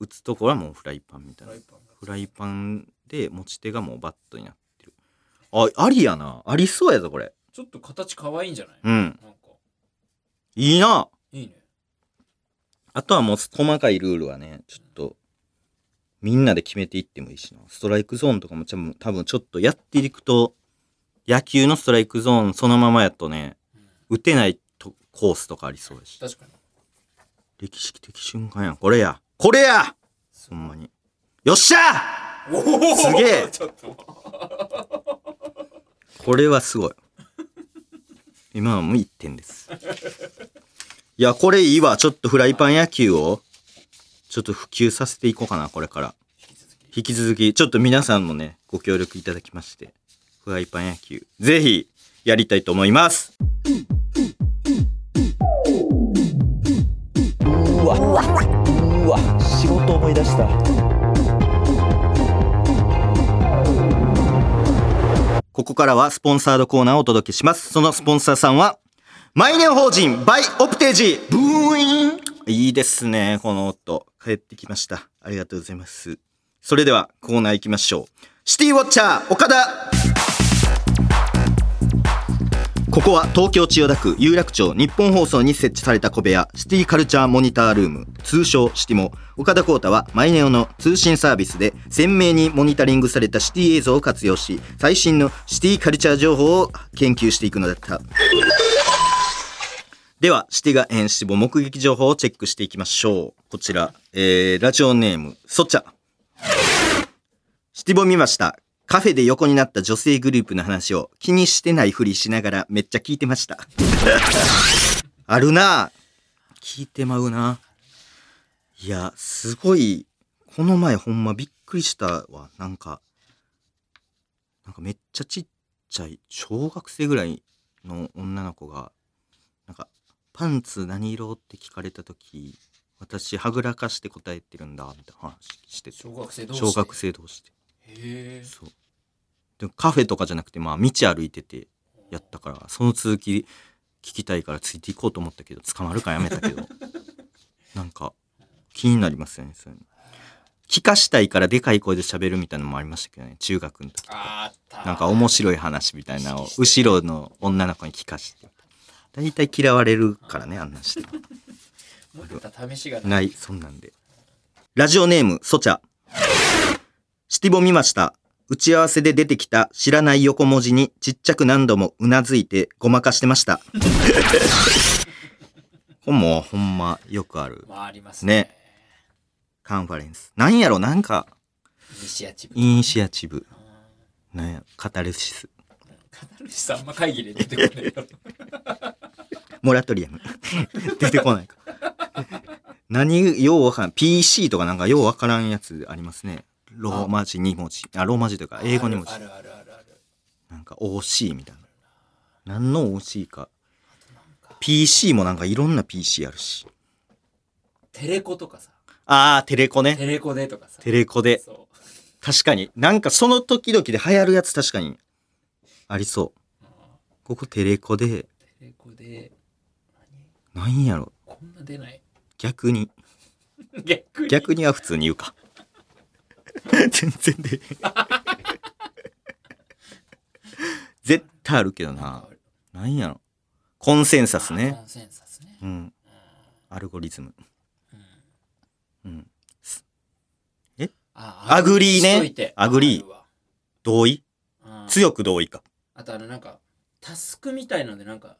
Speaker 1: 打つところはもうフライパンみたいな。
Speaker 2: フライパンが
Speaker 1: フライパンで持ち手がもうバットになってる。あありやな。ありそうやぞこれ。
Speaker 2: ちょっと形可愛いんじゃない、
Speaker 1: うん。
Speaker 2: なんか。
Speaker 1: いいな。い
Speaker 2: いね。
Speaker 1: あとはもう細かいルールはね、ちょっと、みんなで決めていってもいいしな。ストライクゾーンとかも多分多分ちょっとやっていくと、野球のストライクゾーンそのままやとね、
Speaker 2: うん。
Speaker 1: 打てないとコースとかありそうだし。
Speaker 2: 確かに
Speaker 1: 歴史的瞬間やん。これや。これやほんまに。よっしゃ
Speaker 2: おお
Speaker 1: すげえ
Speaker 2: ちょっと
Speaker 1: これはすごい。今はもう1点です。いや、これいいわ。ちょっとフライパン野球を、ちょっと普及させていこうかな、これから。
Speaker 2: 引き続き
Speaker 1: 引き続き、ちょっと皆さんもね、ご協力いただきまして、フライパン野球、ぜひ、やりたいと思います。
Speaker 3: 思い出した
Speaker 1: ここからはスポンサードコーナーをお届けします。そのスポンサーさんは、マイネオ法人バイオプテージブーインいいですね、この音。帰ってきました。ありがとうございます。それではコーナー行きましょう。シティウォッチャー岡田ここは東京千代田区有楽町日本放送に設置された小部屋シティカルチャーモニタールーム。通称シティモ。岡田光太はマイネオの通信サービスで鮮明にモニタリングされたシティ映像を活用し最新のシティカルチャー情報を研究していくのだった。ではシティが演シティボ目撃情報をチェックしていきましょう。こちら、えー、ラジオネームソチャ。シティボ見ました。カフェで横になった女性グループの話を気にしてないふりしながらめっちゃ聞いてました。あるな。聞いてまうな。いや、すごい、この前ほんまびっくりしたわ。なんか、なんかめっちゃちっちゃい、小学生ぐらいの女の子が、なんか、パンツ何色？って聞かれた時私はぐらかして答えてるんだみたいな話してて。
Speaker 2: 小学生同士で？
Speaker 1: 小学生同士で。
Speaker 2: へえ。
Speaker 1: そうカフェとかじゃなくてまあ道歩いててやったからその続き聞きたいからついていこうと思ったけど捕まるからやめたけど。なんか気になりますよねそういうの。聞かしたいからでかい声で喋るみたいなのもありましたけどね中学の時とか。なんか面白い話みたいなのを後ろの女の子に聞かして。大体嫌われるからねあんなん してない。そんなんで。ラジオネームソチャ。シティボ見ました打ち合わせで出てきた知らない横文字にちっちゃく何度もうなずいてごまかしてました。これもうほんまよくある
Speaker 2: まあありますね。
Speaker 1: ね。カンファレンス。なんやろ？なんか
Speaker 2: イニシアチブ。
Speaker 1: イニシアチブ。なんや？カタルシス。
Speaker 2: カタルシスあんま会議で出てこないよ
Speaker 1: モラトリアム。出てこないか。何ようわからん PC とかなんかようわからんやつありますねローマ字2文字。あ。ローマ字というか英語2文字。
Speaker 2: あるあるあるある
Speaker 1: なんか OC みたいな。何の OC か。PC もなんかいろんな PC あるし。
Speaker 2: テレコとかさ。
Speaker 1: あーテレコね。
Speaker 2: テレコでとかさ。
Speaker 1: テレコで。
Speaker 2: そう。
Speaker 1: 確かに。なんかその時々で流行るやつ確かにありそう。ここテレコで。
Speaker 2: テレコで。
Speaker 1: なんやろ？
Speaker 2: こんな出ない。
Speaker 1: 逆に。
Speaker 2: 逆に。
Speaker 1: 逆には普通に言うか 全然で。絶対あるけどな。なんやろ。コンセンサスね。
Speaker 2: コンセンサスね。
Speaker 1: うん。アルゴリズム。うん。
Speaker 2: あ
Speaker 1: agree ね。
Speaker 2: agree
Speaker 1: 同意？
Speaker 2: うん。
Speaker 1: 強く同意か。
Speaker 2: あとあのなんかタスクみたいのでなんか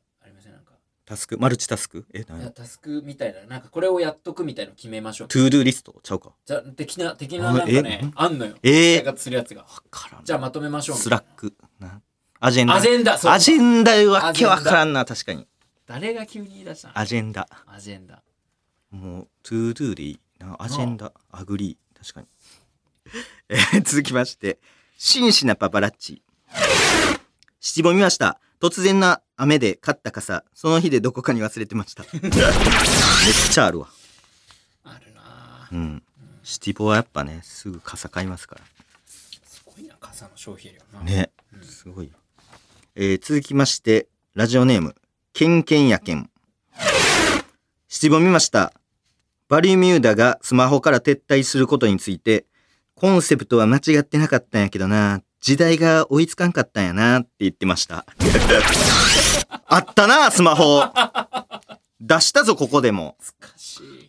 Speaker 1: タスクマルチタスク？え何
Speaker 2: タスクみたいななんかこれをやっとくみたいの決めましょう。
Speaker 1: to do list？ちゃうか。
Speaker 2: じゃあ的な的ななんかね
Speaker 1: え
Speaker 2: あんのよ。
Speaker 1: えー？
Speaker 2: 生活するやつが。
Speaker 1: わからん
Speaker 2: じゃあまとめましょう。
Speaker 1: スラック。な。アジェンダ。
Speaker 2: アジェンダそう。
Speaker 1: アジェンダわけわからんな確かに。
Speaker 2: 誰が急に言い出したの？
Speaker 1: アジェンダ。
Speaker 2: アジェンダ。
Speaker 1: もう to do でいいなアジェンダ。 agree。確かに。えー続きまして。真摯なパパラッチ。七本見ました突然な雨で買った傘その日でどこかに忘れてました。めっちゃあるわ。
Speaker 2: あるな。ぁ
Speaker 1: うん。シティボはやっぱねすぐ傘買いますから。
Speaker 2: すごいな傘の消費量な。
Speaker 1: ね、すごいよ。えー続きまして、ラジオネーム、ケンケンやけん。七本見ました。バリミューダがスマホから撤退することについて、コンセプトは間違ってなかったんやけどな、時代が追いつかんかったんやなって言ってました。あったな、スマホ。出したぞ、ここでも。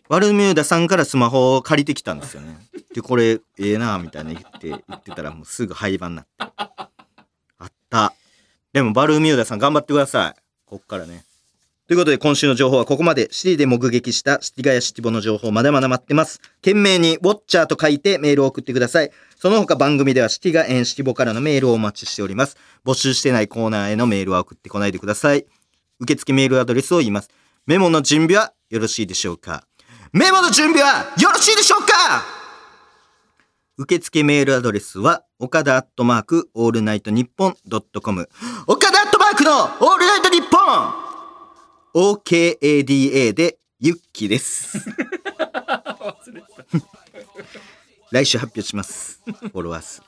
Speaker 1: ワルミューダさんからスマホを借りてきたんですよね。で、これ、ええなみたいな言って、言ってたらもうすぐ廃盤になって。あった。でも、バルミューダさん頑張ってください。こっからね。ということで、今週の情報はここまで。シティで目撃したシティガヤシティボの情報まだまだ待ってます。懸命に、ウォッチャーと書いてメールを送ってください。その他番組ではシティガエンシティボからのメールをお待ちしております。募集してないコーナーへのメールは送ってこないでください。受付メールアドレスを言います。メモの準備はよろしいでしょうかメモの準備はよろしいでしょうか受付メールアドレスは、岡田アットマークオールナイトニッポンドットコム。岡田アットマークのオールナイトニッポン !OKADA でユッキーです。来週発表します。フォロワー数。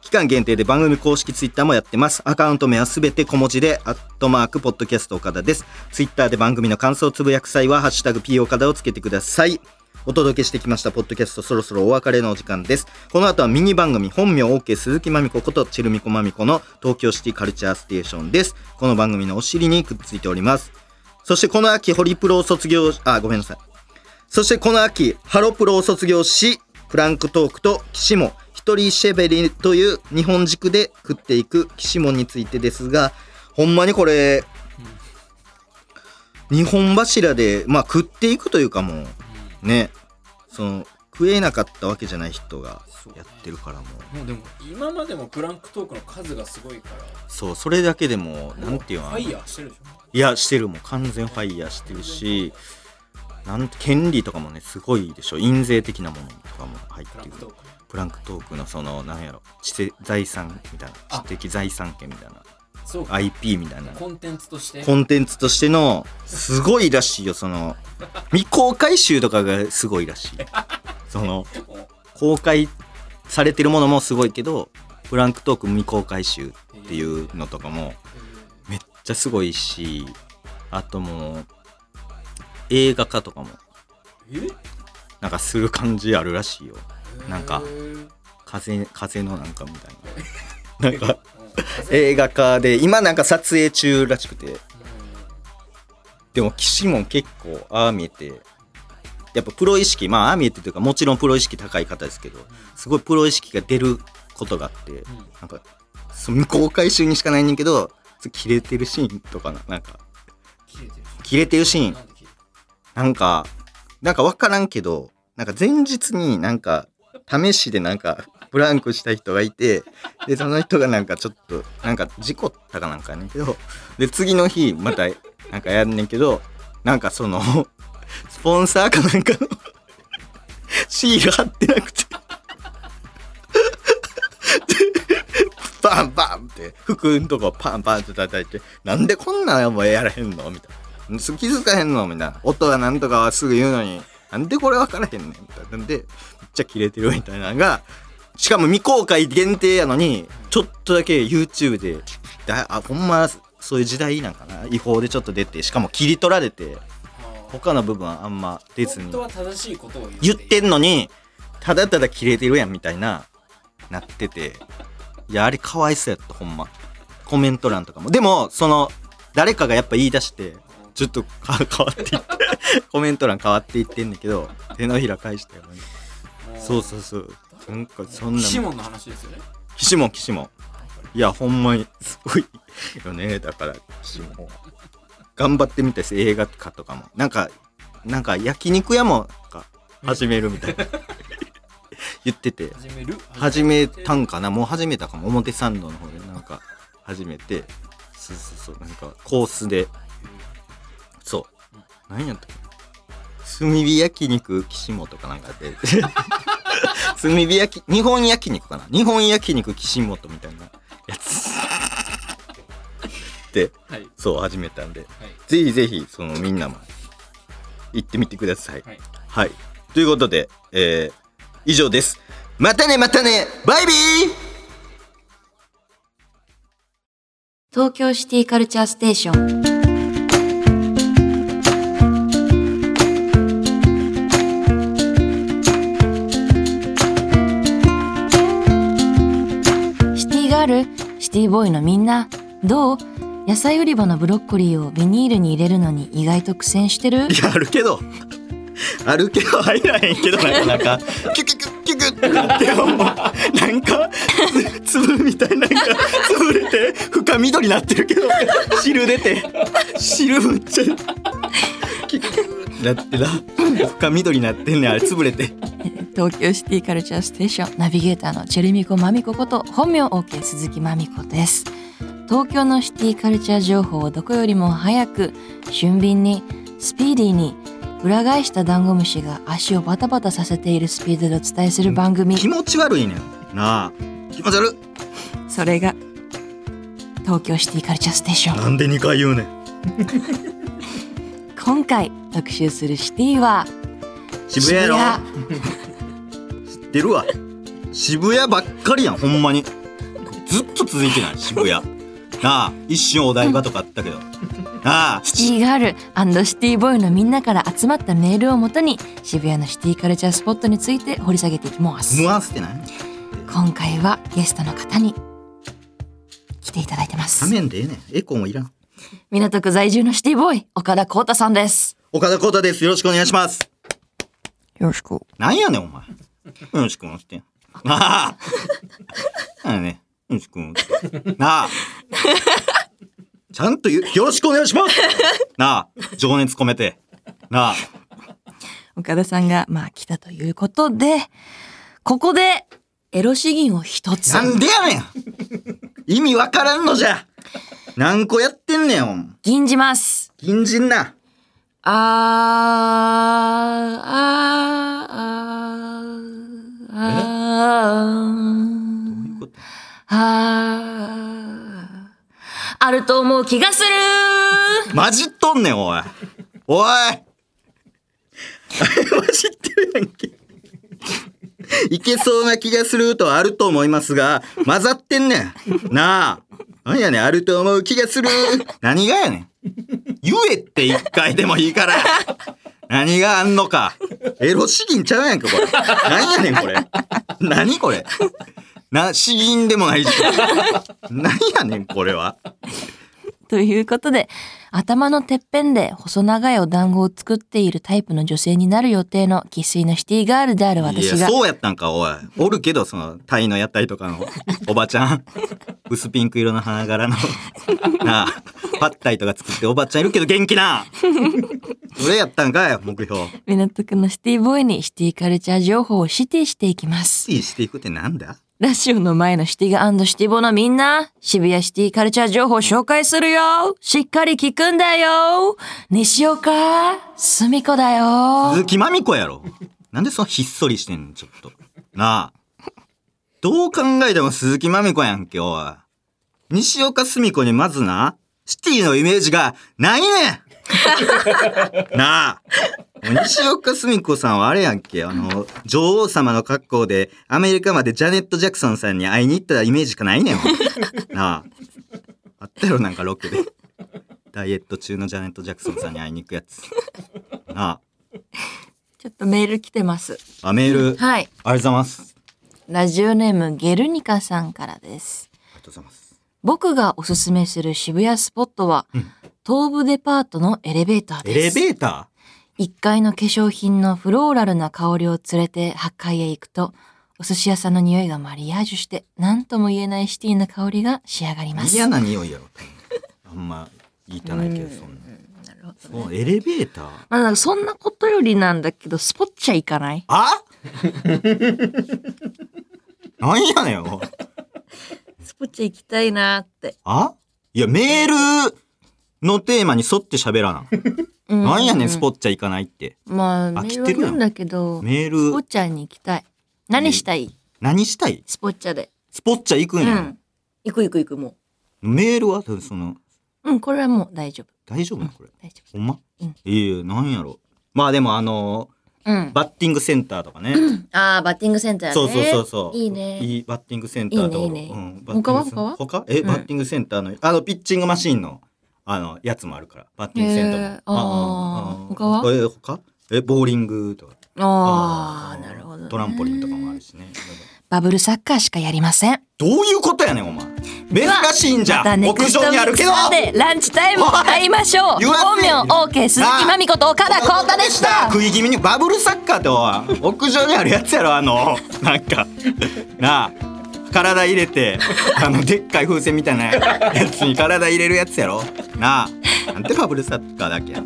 Speaker 1: 期間限定で番組公式ツイッターもやってます。アカウント名はすべて小文字で、アットマーク、ポッドキャスト岡田です。ツイッターで番組の感想をつぶやく際は、ハッシュタグ P 岡田をつけてください。お届けしてきましたポッドキャストそろそろお別れのお時間ですこの後はミニ番組本名 OK 鈴木まみこことチェルミコまみこの東京シティカルチャーステーションですこの番組のお尻にくっついておりますそしてこの秋ホリプロを卒業あごめんなさいそしてこの秋ハロプロを卒業しフランクトークと岸も。一人シェベリという日本軸で食っていく岸もについてですがほんまにこれ日本柱でまあ食っていくというかもうね。その食えなかったわけじゃない人がやってるからもう。
Speaker 2: もうでも今までもプランクトークの数がすごいから。
Speaker 1: そうそれだけでもなんていうの
Speaker 2: ファイヤーしてるでしょ。
Speaker 1: いやしてる。もん完全ファイヤーしてるしなんて権利とかもねすごいでしょ。印税的なものとかも入ってる。
Speaker 2: プランクトーク
Speaker 1: プランクトークのそのなんやろ。知的財産みたいな。
Speaker 2: あ。
Speaker 1: 知的財産権みたいな。
Speaker 2: そうか。
Speaker 1: IP みたいな。
Speaker 2: コンテンツとして。
Speaker 1: コンテンツとしてのすごいらしいよその。未公開集とかがすごいらしい。その公開されてるものもすごいけどプランクトーク未公開集っていうのとかもめっちゃすごいしあともう映画化とかも。
Speaker 2: え？
Speaker 1: なんかする感じあるらしいよ。なんか風風のなんかみたいな。なんか映画化で今なんか撮影中らしくて。でも岸も結構ああ見えてやっぱプロ意識まあああ見えてというかもちろんプロ意識高い方ですけどすごいプロ意識が出ることがあってなんかその公開集にしかないねんけど切れてるシーンとかななんか。
Speaker 2: 切れてる
Speaker 1: シーン
Speaker 2: なん
Speaker 1: かなんか分からんけどなんか前日になんか試しでなんかブランクした人がいてでその人がなんかちょっとなんか事故ったかなんかやね。んけどで次の日またなんかやんねんけどなんかそのスポンサーかなんかのシール貼ってなくて。バンバンって服んとこパンパンって叩いてなんでこんなんもやらへんの？みたいな。気づかへんのみたいな。音がなんとかはすぐ言うのになんでこれ分からへんねんみたいなんでめっちゃキレてるみたいなのがしかも未公開限定やのにちょっとだけ YouTube でだあほんまそういう時代なんかな？違法でちょっと出てしかも切り取られて他の部分はあんま出ずに。
Speaker 2: 本当は正しいことを
Speaker 1: 言ってん
Speaker 2: の
Speaker 1: のにただただキレてるやんみたいななってて。いやあれかわいそうやったほんま。コメント欄とかも。でもその誰かがやっぱ言い出してちょっとか変わっていってコメント欄変わっていってんだけど手のひら返したよねそうそうそう。なんかそんな
Speaker 2: シモンの話ですよね。
Speaker 1: 岸も岸も。いやほんまにすごいよね。だから岸も。頑張ってみたいです映画化とかも。なんかなんか焼肉屋もなんか始めるみたいな。言ってて。
Speaker 2: 始める？
Speaker 1: 始めたんかな？もう始めたかも。表参道の方でなんか始めて。そうそうそう。なんかコースでそう。何やったっけ？炭火焼肉岸本かなんかで。炭火焼き日本焼肉かな？日本焼肉岸本みたいなやつ。で
Speaker 2: はい。
Speaker 1: そう始めたんで。
Speaker 2: はい。
Speaker 1: ぜひぜひそのみんなも行ってみてください。
Speaker 2: はい。
Speaker 1: はい。ということで、えー、以上です。またねまたね。バイビー！
Speaker 4: 東京シティカルチャーステーションシティボーイのみんなどう？野菜売り場のブロッコリーをビニールに入れるのに意外と苦戦してる？
Speaker 1: いや、あるけど、あるけど入らへんけど、なかなか、キュキュキュキュキュってなってなんか、つ粒みたいなのが潰れて、深緑になってるけど、汁出て、汁むっちゃ、キュキュキュなってな、深緑になってんねん、あれ潰れて。
Speaker 4: 東京シティカルチャーステーションナビゲーターのチェルミコマミコこと本名 OK 鈴木まみこです東京のシティカルチャー情報をどこよりも早く俊敏にスピーディーに裏返したダンゴムシが足をバタバタさせているスピードでお伝えする番組
Speaker 1: 気持ち悪いねん。なあ。気持ち悪い。
Speaker 4: それが東京シティカルチャーステーション
Speaker 1: なんで2回言うねん。
Speaker 4: 今回特集するシティは
Speaker 1: 渋谷やろ知ってるわ。渋谷ばっかりやんほんまに。ずっと続いてない渋谷。なあ一瞬お台場とかあったけど。なあ。
Speaker 4: シティガールシティボーイのみんなから集まったメールをもとに渋谷のシティカルチャースポットについて掘り下げていきます。今回はゲストの方に来ていただいてます。
Speaker 1: 画面でええねん。エコーもいらん
Speaker 4: 港区在住のシティボーイ岡田光太さんです。
Speaker 1: 岡田光太です。よろしくお願いします。
Speaker 4: よろしく。
Speaker 1: なんやねんお前。よろしくお願いしてなあ。なんやねん。よろしくお願いしてなあ。ちゃんと言うよろしくお願いします。なあ。情熱込めて。なあ。
Speaker 4: 岡田さんがまあ来たということでここでエロ詩吟を一つ。
Speaker 1: なんでやねん意味わからんのじゃ。何個やってんねんお前
Speaker 4: 吟じます。
Speaker 1: 銀人な。
Speaker 4: あーあーあー。
Speaker 1: こと
Speaker 4: あー。あると思う気がする。
Speaker 1: 混じっとんねんおい。おい。混じってるやんけ いけそうな気がするとはあると思いますが混ざってんねん。なあ。何やねん。あると思う気がする。何がやねん。言えって一回でもいいから。何があんのか。エロ詩吟ちゃうやんかこれ。何やねんこれ。何これ。な詩吟でもないし。何やねんこれは。
Speaker 4: ということで頭のてっぺんで細長いお団子を作っているタイプの女性になる予定の生粋のシティガールである
Speaker 1: い
Speaker 4: 私が。
Speaker 1: やそうやったんかおい。おるけどそのタイの屋台とかの おばちゃん。薄ピンク色の花柄の。なあパッタイとか作っておばちゃんいるけど元気な。それやったんかよ目標。
Speaker 4: 港区のシティボーイにシティカルチャー情報を指定していきます。
Speaker 1: スティしていくってなんだ？
Speaker 4: ラジオの前のシティガシティボのみんな、渋谷シティカルチャー情報紹介するよ。しっかり聞くんだよ。西岡、すみこだよ。
Speaker 1: 鈴木まみこやろ。なんでそのひっそりしてんのちょっと。なあ。どう考えても鈴木まみこやんけおい西岡澄子にまずな。シティのイメージがないねん。なあ西岡澄子さんはあれやんけあの女王様の格好でアメリカまでジャネット・ジャクソンさんに会いに行ったイメージしかないねんなああったよなんかロケでダイエット中のジャネット・ジャクソンさんに会いに行くやつなあ
Speaker 4: ちょっとメール来てます。
Speaker 1: あ、メール、あり
Speaker 4: はい。
Speaker 1: がとうございます。
Speaker 4: ラジオネームゲルニカさんからです。
Speaker 1: ありがとうございます。
Speaker 4: 僕がおすすめする渋谷スポットは、東武デパートのエレベーター
Speaker 1: エ
Speaker 4: です。
Speaker 1: レベータ
Speaker 4: 1階の化粧品のフローラルな香りを連れて8階へ行くと、お寿司屋さんの匂いがマリアージュして、何とも言えないシティな香りが仕上がります。
Speaker 1: ー嫌な匂いやろ。あんま言いたないけど、そんな。
Speaker 4: なるほど
Speaker 1: そう、エレベーター
Speaker 4: まあ、なんかそんなことよりなんだけど、スポッチャ行かない？
Speaker 1: あ？なんやねん、
Speaker 4: スポッチャ行きたいなーって。
Speaker 1: あ？いや、メールのテーマに沿って喋らな。
Speaker 4: うん
Speaker 1: なんやねん、スポッチャ行かないって。
Speaker 4: まあ、メ
Speaker 1: 飽
Speaker 4: ー
Speaker 1: きてるやん
Speaker 4: だけど、
Speaker 1: メー
Speaker 4: スポッ
Speaker 1: ル、
Speaker 4: チャに行きたい。何したい？
Speaker 1: 何したい？
Speaker 4: スポッチャで。
Speaker 1: スポッチャ行くんや。
Speaker 4: うん。行く行く行く、も
Speaker 1: メールは、その、
Speaker 4: う。うん、これはもう大丈夫。
Speaker 1: 大丈夫なの？これ。
Speaker 4: 大丈
Speaker 1: ほんま？
Speaker 4: うん
Speaker 1: ええなんやろ。まあでもあの
Speaker 4: 夫。うん。
Speaker 1: バッティングセンターとかね。
Speaker 4: ああ、バッティングセンターね。
Speaker 1: そうそうそうそう。
Speaker 4: いいね。
Speaker 1: いいバッティングセンターと。
Speaker 4: いいねいいね
Speaker 1: うんバッティングセン
Speaker 4: 他は
Speaker 1: 他？え、
Speaker 4: うん
Speaker 1: バッティングセンターの、あの、ピッチングマシーンの、あの、やつもあるから。バッティングセンターも。
Speaker 4: へーあー他は？
Speaker 1: え、他？え、ボーリングとか。
Speaker 4: ああ、なるほど、ね。
Speaker 1: トランポリンとかもあるしね。
Speaker 4: バブルサッカーしかやりません。
Speaker 1: どういうことやねん、お前。珍しいんじゃ
Speaker 4: ま。
Speaker 1: 屋上にあるけど
Speaker 4: でランチタイムを買いましょう。本
Speaker 1: せ
Speaker 4: 名 OK 鈴木まみこと岡田光太でした。
Speaker 1: 食い気味にバブルサッカーっておい屋上にあるやつやろあのなんかなあ体入れてあのでっかい風船みたいなやつに体入れるやつやろ？なあ。なんてバブルサッカーだっけ？や